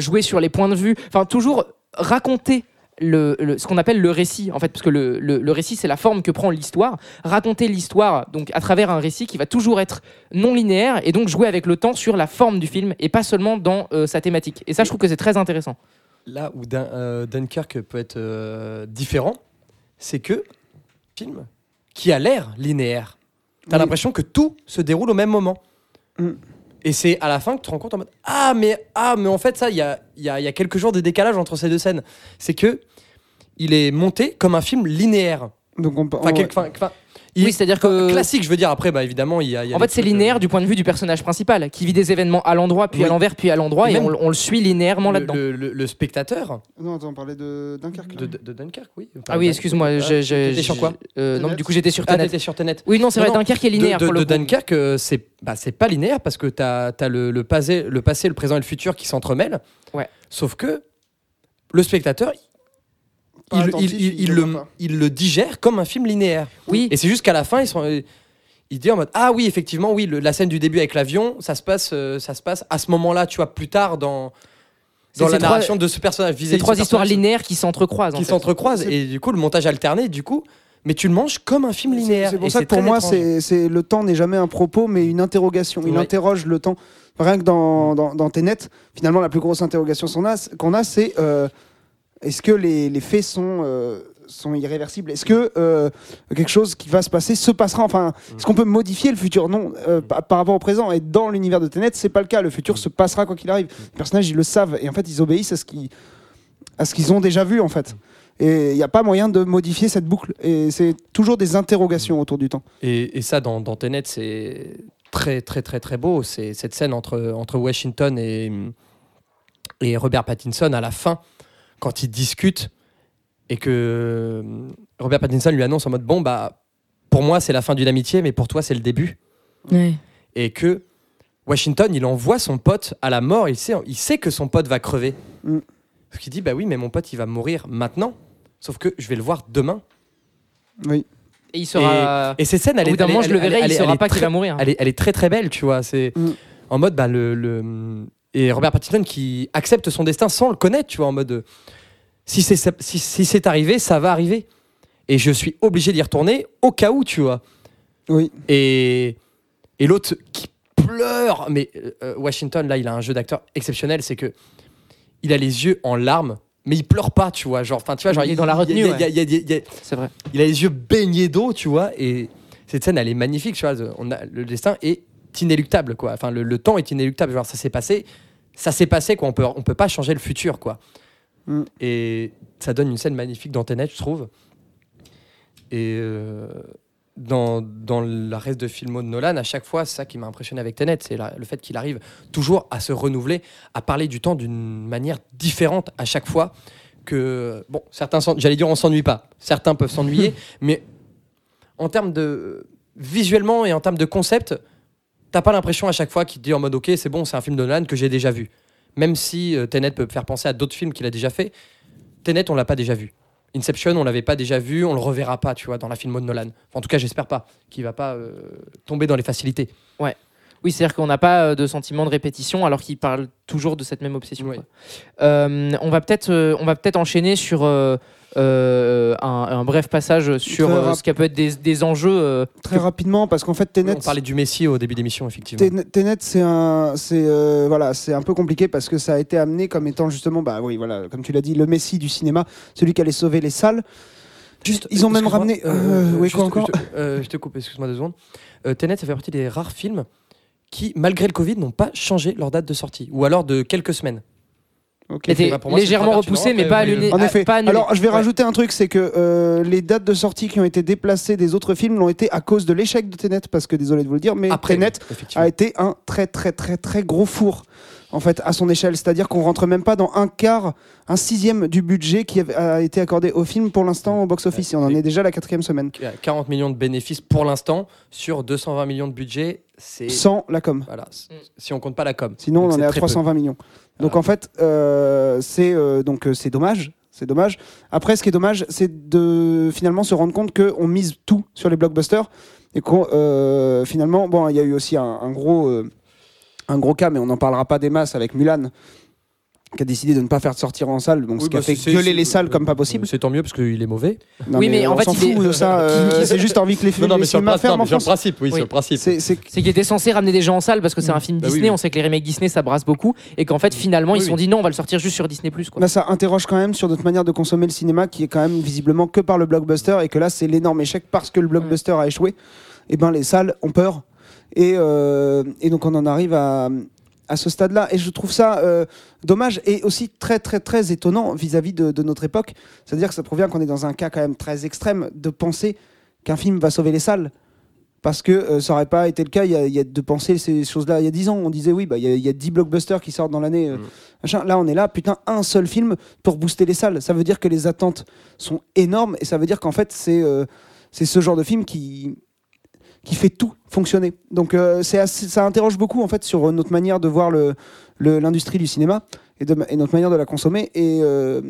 Jouer sur les points de vue, enfin toujours raconter le, le- ce qu'on appelle le récit, en fait, parce que le, le- le récit, c'est la forme que prend l'histoire. Raconter l'histoire, donc à travers un récit qui va toujours être non linéaire et donc jouer avec le temps sur la forme du film et pas seulement dans euh, sa thématique. Et ça, je trouve que c'est très intéressant. Là où Dun- euh, Dunkirk peut être euh, différent, c'est que film qui a l'air linéaire. T'as Oui. l'impression que tout se déroule au même moment. Mm. Et c'est à la fin que tu te rends compte en mode ah mais ah mais en fait ça il y a, il y, a, y a quelques jours de décalage entre ces deux scènes. C'est que il est monté comme un film linéaire. Donc on, enfin, il- Oui, c'est-à-dire que. classique je veux dire après bah évidemment il y a, il y a En fait, c'est trucs, euh, linéaire du point de vue du personnage principal, qui vit des événements à l'endroit, puis à l'envers, puis à l'endroit, Et on, on le suit linéairement le, là-dedans. le, le- le spectateur Non, attends, on parlait de Dunkerque. de, de- de Dunkirk oui. Ah oui, excuse-moi, Ah, t'étais sur quoi euh, Non, du coup, j'étais sur Ah Tenet. t'étais sur Tenet. Oui, non, c'est vrai, non, Dunkerque est linéaire de, de- le de. Dunkerque, euh, c'est bah, c'est pas linéaire parce que tu as, le, le, passé, le passé, le présent et le futur qui s'entremêlent. Ouais. Sauf que le spectateur, il, attentif, il- il- il il le le, voit pas. il le digère comme un film linéaire. Oui, Et c'est juste qu'à la fin, ils sont, euh, il dit en mode Ah oui, effectivement, oui, le- la scène du début avec l'avion, ça, se passe, euh, ça se passe à ce moment-là, tu vois, plus tard dans, dans la trois- narration de ce personnage. vis-à-vis c'est de trois ce histoires personnage linéaires qui s'entrecroisent. en qui fait. s'entrecroisent. Et du coup, le montage alterné, du coup, mais tu le manges comme un film linéaire. C'est pour Et ça que pour moi, c'est le temps n'est jamais un propos, mais une interrogation. Il Ouais. interroge le temps. Rien que dans, dans, dans Tenet, finalement, la plus grosse interrogation qu'on a, qu'on a, c'est euh, est-ce que les, les faits sont, euh, sont irréversibles? Est-ce que euh, quelque chose qui va se passer se passera? Enfin, est-ce qu'on peut modifier le futur? Non, euh, par, rapport au présent. Et dans l'univers de Tenet, c'est pas le cas. Le futur se passera quoi qu'il arrive. Les personnages, ils le savent. Et en fait, ils obéissent à ce qu'ils à ce qu'ils ont déjà vu, en fait. Et il n'y a pas moyen de modifier cette boucle. Et c'est toujours des interrogations autour du temps. Et, et ça, dans, dans Tenet, c'est très, très, très, très beau. C'est cette scène entre, entre Washington et, et Robert Pattinson à la fin, quand ils discutent et que euh, Robert Pattinson lui annonce en mode Bon, bah, pour moi, c'est la fin d'une amitié, mais pour toi, c'est le début. Et que Washington, il envoie son pote à la mort. Il sait, il sait que son pote va crever. Mm. Parce qu'il dit Bah oui, mais mon pote, il va mourir maintenant. Sauf que je vais le voir demain. Oui. Et il sera. Et cette scène, elle Au bout est. d'un elle est- moment, je le elle est- verrai, elle il est- saura elle est pas qu'il très- va mourir. elle est, elle est très très belle, tu vois. C'est Mm. en mode bah, le, le- et Robert Pattinson qui accepte son destin sans le connaître, tu vois, en mode si c'est si, si c'est arrivé, ça va arriver. Et je suis obligé d'y retourner au cas où, tu vois. Oui. Et et l'autre qui pleure, mais euh, euh, Washington là, il a un jeu d'acteur exceptionnel, c'est que il a les yeux en larmes. Mais il pleure pas, tu vois. Genre, enfin, tu vois, genre, Il est dans la retenue, C'est vrai. il a les yeux baignés d'eau, tu vois, et cette scène, elle est magnifique, tu vois. On a, le destin est inéluctable, quoi. Enfin, le, le temps est inéluctable. Genre, ça s'est passé, ça s'est passé, quoi. On peut, on peut pas changer le futur, quoi. Mm. Et ça donne une scène magnifique dans Tenet, je trouve. Et euh, dans, dans le reste de films de Nolan, à chaque fois, c'est ça qui m'a impressionné avec Tenet, c'est le fait qu'il arrive toujours à se renouveler, à parler du temps d'une manière différente à chaque fois. Que, bon, certains, j'allais dire, on s'ennuie pas. Certains peuvent s'ennuyer, mais en termes de visuellement et en termes de concept, t'as pas l'impression à chaque fois qu'il te dit en mode ok, c'est bon, c'est un film de Nolan que j'ai déjà vu. Même si euh, Tenet peut faire penser à d'autres films qu'il a déjà fait, Tenet, on l'a pas déjà vu. Inception, on l'avait pas déjà vu, on le reverra pas, tu vois, dans la film de Nolan. Enfin, en tout cas, j'espère pas qu'il va pas euh, tomber dans les facilités. Oui, c'est-à-dire qu'on n'a pas euh, de sentiment de répétition alors qu'il parle toujours de cette même obsession. Ouais. quoi. On va peut-être euh, on va peut-être enchaîner sur euh, un, un bref passage sur euh, ce qui peut être des, des enjeux. euh, Très rapidement, parce qu'en fait, Tenet, on parlait du Messie au début d'émission, effectivement. Tenet, c'est un, c'est euh, voilà, c'est un peu compliqué parce que ça a été amené comme étant justement, bah oui, voilà, comme tu l'as dit, le Messie du cinéma, celui qui allait sauver les salles. Juste, Ils ont même ramené- euh, oui, juste, quoi encore je, te, euh, je te coupe, excuse-moi deux secondes. Euh, Tenet, ça fait partie des rares films qui, malgré le Covid, n'ont pas changé leur date de sortie, ou alors de quelques semaines. Ok. Il était Bah, pour moi, c'est légèrement repoussé, mais Après, pas annulé. En ah, effet. pas annulé. Alors, je vais Ouais. rajouter un truc, c'est que euh, les dates de sortie qui ont été déplacées des autres films l'ont été à cause de l'échec de Tenet, parce que désolé de vous le dire, mais Après, Tenet a été un très très très très gros four en fait à son échelle, c'est-à-dire qu'on rentre même pas dans un quart, un sixième du budget qui a été accordé au film pour l'instant au box-office. Et on en est déjà à la quatrième semaine, Il y a 40 millions de bénéfices pour l'instant sur 220 millions de budget. C'est sans la com. voilà, si on compte pas la com. Sinon, Donc on en c'est est à très peu. 320 millions. Donc en fait, euh, c'est euh, donc euh, c'est dommage. C'est dommage. Après, ce qui est dommage, c'est de finalement se rendre compte qu'on mise tout sur les blockbusters et qu'on finalement, bon, il y a eu aussi un, un gros un gros cas, mais on n'en parlera pas des masses avec Mulan qui a décidé de ne pas faire sortir en salle, donc ce qui a bah, fait gueuler les salles comme pas possible. C'est tant mieux parce qu'il est mauvais. Non, Oui, mais en on fait, s'en il est- fout de ça. euh, c'est juste envie que les, Non, non, mais sur le, non, en mais sur le principe, oui, Oui. sur le principe. C'est- qu'il était censé ramener des gens en salle parce que c'est un film Bah Disney. oui. On sait que les remakes Disney ça brasse beaucoup et qu'en fait finalement Oui, ils se sont dit non, on va le sortir juste sur Disney. Là, ça interroge quand même sur notre manière de consommer le cinéma qui est quand même visiblement que par le blockbuster et que là, c'est l'énorme échec parce que le blockbuster a échoué. Et ben, les salles ont peur. Et, euh, et donc, on en arrive à, à ce stade-là. Et je trouve ça euh, dommage et aussi très, très, très étonnant vis-à-vis de, de notre époque. C'est-à-dire que ça provient qu'on est dans un cas quand même très extrême de penser qu'un film va sauver les salles. Parce que euh, ça n'aurait pas été le cas il y a, il y a de penser ces choses-là. Il y a 10 ans, on disait oui, bah, il y, a- il y a 10 blockbusters qui sortent dans l'année. euh, Mm. Là, on est là, putain, un seul film pour booster les salles. Ça veut dire que les attentes sont énormes et ça veut dire qu'en fait, c'est c'est ce genre de film qui, qui fait tout fonctionner. Donc, euh, ça interroge beaucoup en fait sur notre manière de voir le- l'industrie du cinéma et, notre manière de la consommer. Et, euh,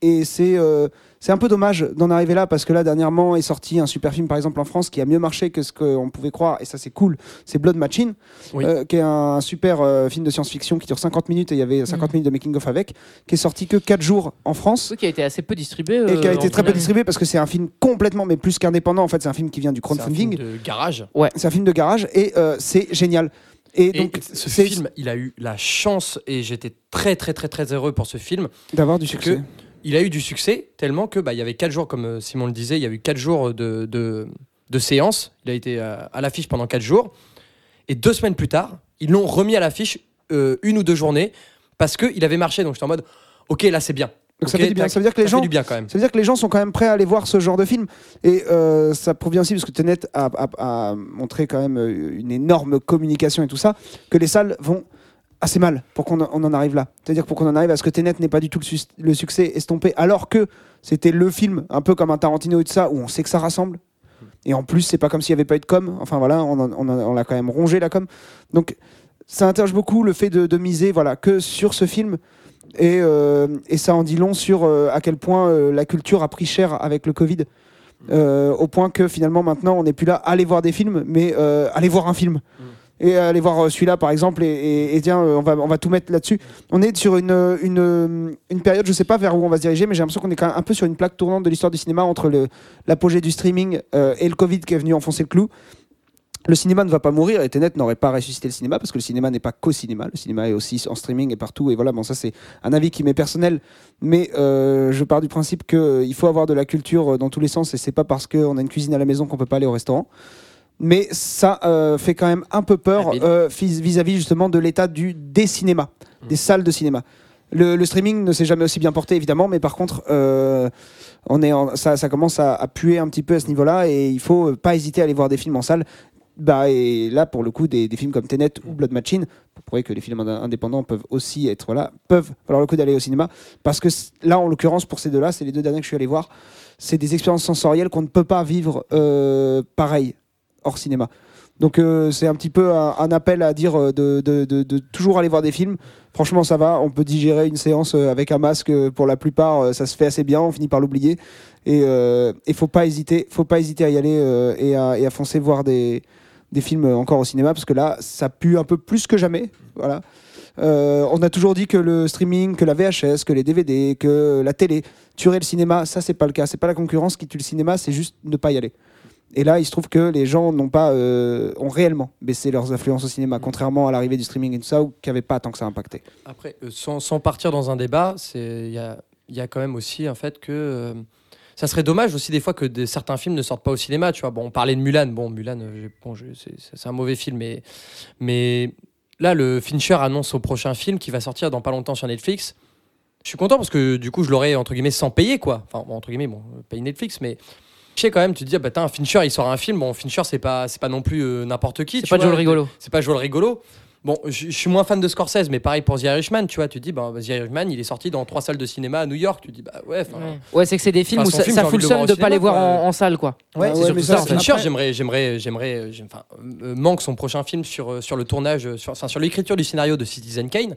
et c'est euh, c'est un peu dommage d'en arriver là parce que là, dernièrement, est sorti un super film, par exemple, en France qui a mieux marché que ce qu'on pouvait croire. Et ça, c'est cool. C'est Blood Machine, Oui. euh, qui est un super euh, film de science-fiction qui dure 50 minutes et il y avait 50 minutes de making-of avec, qui est sorti que 4 jours en France Ce qui a été assez peu distribué. et qui a euh, été très peu distribué parce que c'est un film complètement, mais plus qu'indépendant. En fait, c'est un film qui vient du C'est un film crowdfunding. de garage. C'est un film de garage et euh, c'est génial. Et, Et donc, ce film, il a eu la chance et j'étais très très très très heureux pour ce film. d'avoir du succès. Il a eu du succès tellement que bah, il y avait quatre jours, comme euh, Simon le disait, il y a eu quatre jours de, de, de séance. Il a été à, à l'affiche pendant quatre jours. Et deux semaines plus tard, ils l'ont remis à l'affiche euh, une ou deux journées parce qu'il avait marché. Donc j'étais en mode, ok, là c'est bien. Donc ça fait du bien. Ça veut dire que les gens bien quand même. Ça veut dire que les gens sont quand même prêts à aller voir ce genre de film. Et euh, ça provient aussi, parce que Tenet a, a- a montré quand même euh, une énorme communication et tout ça, que les salles vont assez mal pour qu'on en- arrive là. C'est-à-dire pour qu'on en arrive à ce que Tenet n'ait pas du tout le, succès estompé, alors que c'était le film, un peu comme un Tarantino et tout ça, où on sait que ça rassemble. Et en plus, c'est pas comme s'il n'y avait pas eu de com. Enfin voilà, on, en- on, l'a quand même rongé la com. Donc ça interroge beaucoup le fait de, miser voilà, que sur ce film. Et, euh, et ça en dit long sur euh, à quel point euh, la culture a pris cher avec le Covid. Au point que finalement maintenant on n'est plus là aller voir des films, mais aller voir un film. Et aller voir euh, celui-là par exemple, et, et, euh, on va, on va tout mettre là-dessus. On est sur une, euh, une, une période, je sais pas vers où on va se diriger, mais j'ai l'impression qu'on est quand même un peu sur une plaque tournante de l'histoire du cinéma entre l'apogée du streaming et le Covid qui est venu enfoncer le clou. Le cinéma ne va pas mourir et Tenet n'aurait pas ressuscité le cinéma parce que le cinéma n'est pas qu'au cinéma. Le cinéma est aussi en streaming et partout. Et voilà, bon, ça c'est un avis qui m'est personnel, mais je pars du principe qu'il faut avoir de la culture dans tous les sens et c'est pas parce qu'on a une cuisine à la maison qu'on peut pas aller au restaurant. Mais ça euh, fait quand même un peu peur euh, vis- vis-à-vis justement de l'état du des cinémas, des salles de cinéma. Le, le streaming ne s'est jamais aussi bien porté évidemment, mais par contre, euh, on est en- ça, ça commence à, à puer un petit peu à ce niveau-là et il faut pas hésiter à aller voir des films en salle. Bah, et là, pour le coup, des, des films comme Tenet ou Blood Machine, pour prouver que les films ind- indépendants peuvent aussi être là, peuvent valoir le coup d'aller au cinéma. Parce que là, en l'occurrence, pour ces deux-là, c'est les deux derniers que je suis allé voir, c'est des expériences sensorielles qu'on ne peut pas vivre euh, pareil, hors cinéma. Donc euh, c'est un petit peu un, appel à dire euh, de, toujours aller voir des films. Franchement, ça va. On peut digérer une séance euh, avec un masque. Pour la plupart, ça se fait assez bien. On finit par l'oublier. Et il faut pas hésiter. Faut pas hésiter à y aller et, à, foncer voir des, films encore au cinéma parce que là, ça pue un peu plus que jamais. Voilà. On a toujours dit que le streaming, que la VHS, que les DVD, que la télé tuerait le cinéma. Ça, c'est pas le cas. C'est pas la concurrence qui tue le cinéma. C'est juste ne pas y aller. Et là, il se trouve que les gens n'ont pas, euh, ont réellement baissé leurs influences au cinéma, contrairement à l'arrivée du streaming et tout ça, où qui n'avait pas tant que ça impacté. Après, euh, sans, sans partir dans un débat, il y a, y a quand même aussi un fait que euh, ça serait dommage aussi des fois que des- certains films ne sortent pas au cinéma. Tu vois, bon, on parlait de Mulan. Bon, Mulan, bon, c'est- un mauvais film, mais, mais là, le Fincher annonce au prochain film qui va sortir dans pas longtemps sur Netflix. Je suis content parce que du coup, je l'aurais entre guillemets sans payer quoi. Enfin, bon, entre guillemets, bon, paye Netflix, mais je sais quand même, tu te dis, ah, bah, t'as un Fincher, il sort un film. Bon, Fincher, c'est pas, c'est pas non plus euh, n'importe qui. C'est pas vois. Joel Rigolo. C'est pas Joel Rigolo. Bon, je suis moins fan de Scorsese, mais pareil pour The Irishman, tu vois. Tu te dis, bah, The Irishman, il est sorti dans trois salles de cinéma à New York. Tu te dis, bah ouais. Ouais. Ouais, c'est que c'est des films où ça, film, ça fout le envie de le seum de au pas les voir en, en salle, quoi. Ouais, Ah c'est ouais, surtout ça. ça, Fincher, j'aimerais, j'aimerais, j'aimerais, euh, enfin, euh, manque son prochain film sur, euh, sur le tournage, euh, sur, enfin, sur l'écriture du scénario de Citizen Kane.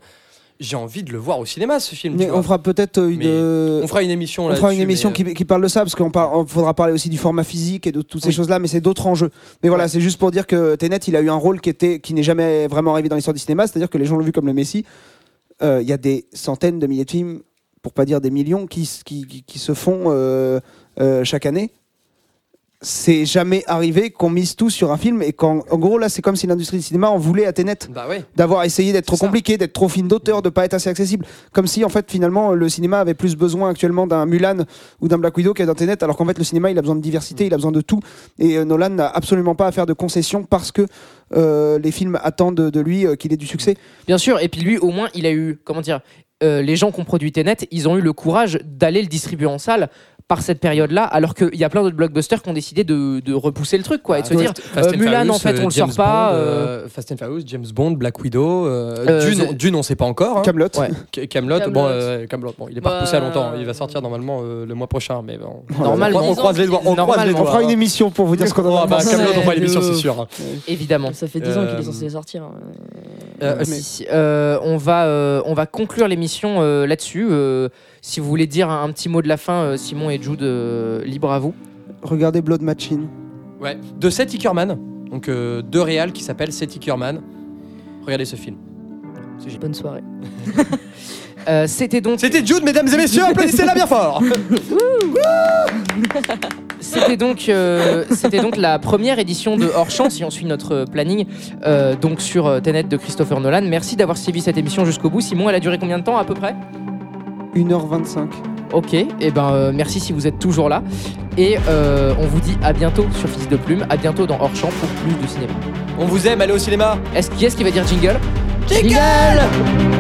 J'ai envie de le voir au cinéma, ce film. vois. on fera peut-être euh, une. Mais euh, On fera une émission on fera une émission qui, qui parle de ça parce qu'il faudra parler aussi du format physique et de toutes ces Oui. choses-là, mais c'est d'autres enjeux. Mais voilà, Ouais. c'est juste pour dire que Tenet, il a eu un rôle qui était qui n'est jamais vraiment arrivé dans l'histoire du cinéma, c'est-à-dire que les gens l'ont vu comme le Messie. Euh, Il y a des centaines de milliers de films, pour pas dire des millions, qui, s- qui, qui- qui se font euh, euh, chaque année. C'est jamais arrivé qu'on mise tout sur un film et qu'en en gros là c'est comme si l'industrie du cinéma en voulait à Tenet Bah ouais. d'avoir essayé d'être trop ça. compliqué, d'être trop film d'auteur, de pas être assez accessible. Comme si en fait finalement le cinéma avait plus besoin actuellement d'un Mulan ou d'un Black Widow qu'à d'un Tenet, alors qu'en fait le cinéma il a besoin de diversité, il a besoin de tout. Et euh, Nolan n'a absolument pas à faire de concessions parce que euh, les films attendent de, lui euh, qu'il ait du succès. Bien sûr, et puis lui, au moins, il a eu, comment dire, les gens qui ont produit Tenet, ils ont eu le courage d'aller le distribuer en salle par cette période-là, alors qu'il y a plein d'autres blockbusters qui ont décidé de, de repousser le truc, quoi, et de se Ah, dire, Fast euh, and Mulan, Furious, en fait, on le James sort pas, Bond, euh, euh, Fast and Furious, James Bond, Black Widow, euh, Euh, Dune, Dune, on sait pas encore. hein. Camelot. Ouais. Camelot, Camelot. bon, euh, Camelot, bon, il est pas Bah, repoussé à longtemps. Il va sortir normalement euh, le mois prochain, mais bon. Normalement. on, croise les doigts. On croise les Normalement. On doigts. fera une émission pour vous dire ce qu'on en Oh, a bah. Camelot, on fera une émission, c'est sûr. hein. évidemment. Ça fait 10 ans qu'il Euh, est censé sortir. hein. Euh, euh, on, va, euh, on va conclure l'émission euh, là-dessus. Si vous voulez dire un, un petit mot de la fin, euh, Simon et Jude, euh, libre à vous. Regardez Blood Machine. Ouais, de Seth Ickerman, donc euh, deux réals qui s'appellent Seth Ickerman. Regardez ce film. Bonne soirée. Euh, C'était donc, C'était Jude, mesdames et messieurs, applaudissez-la bien fort c'était donc, euh, c'était donc la première édition de Hors Champ, si on suit notre planning, euh, donc sur Tenet de Christopher Nolan. Merci d'avoir suivi cette émission jusqu'au bout. Simon, elle a duré combien de temps à peu près? 1h25. Ok, et ben euh, merci si vous êtes toujours là. Et euh, on vous dit à bientôt sur Fils de Plume, à bientôt dans Hors Champ pour plus de cinéma. On vous aime, allez au cinéma Est-ce qui est-ce qui va dire jingle? Jingle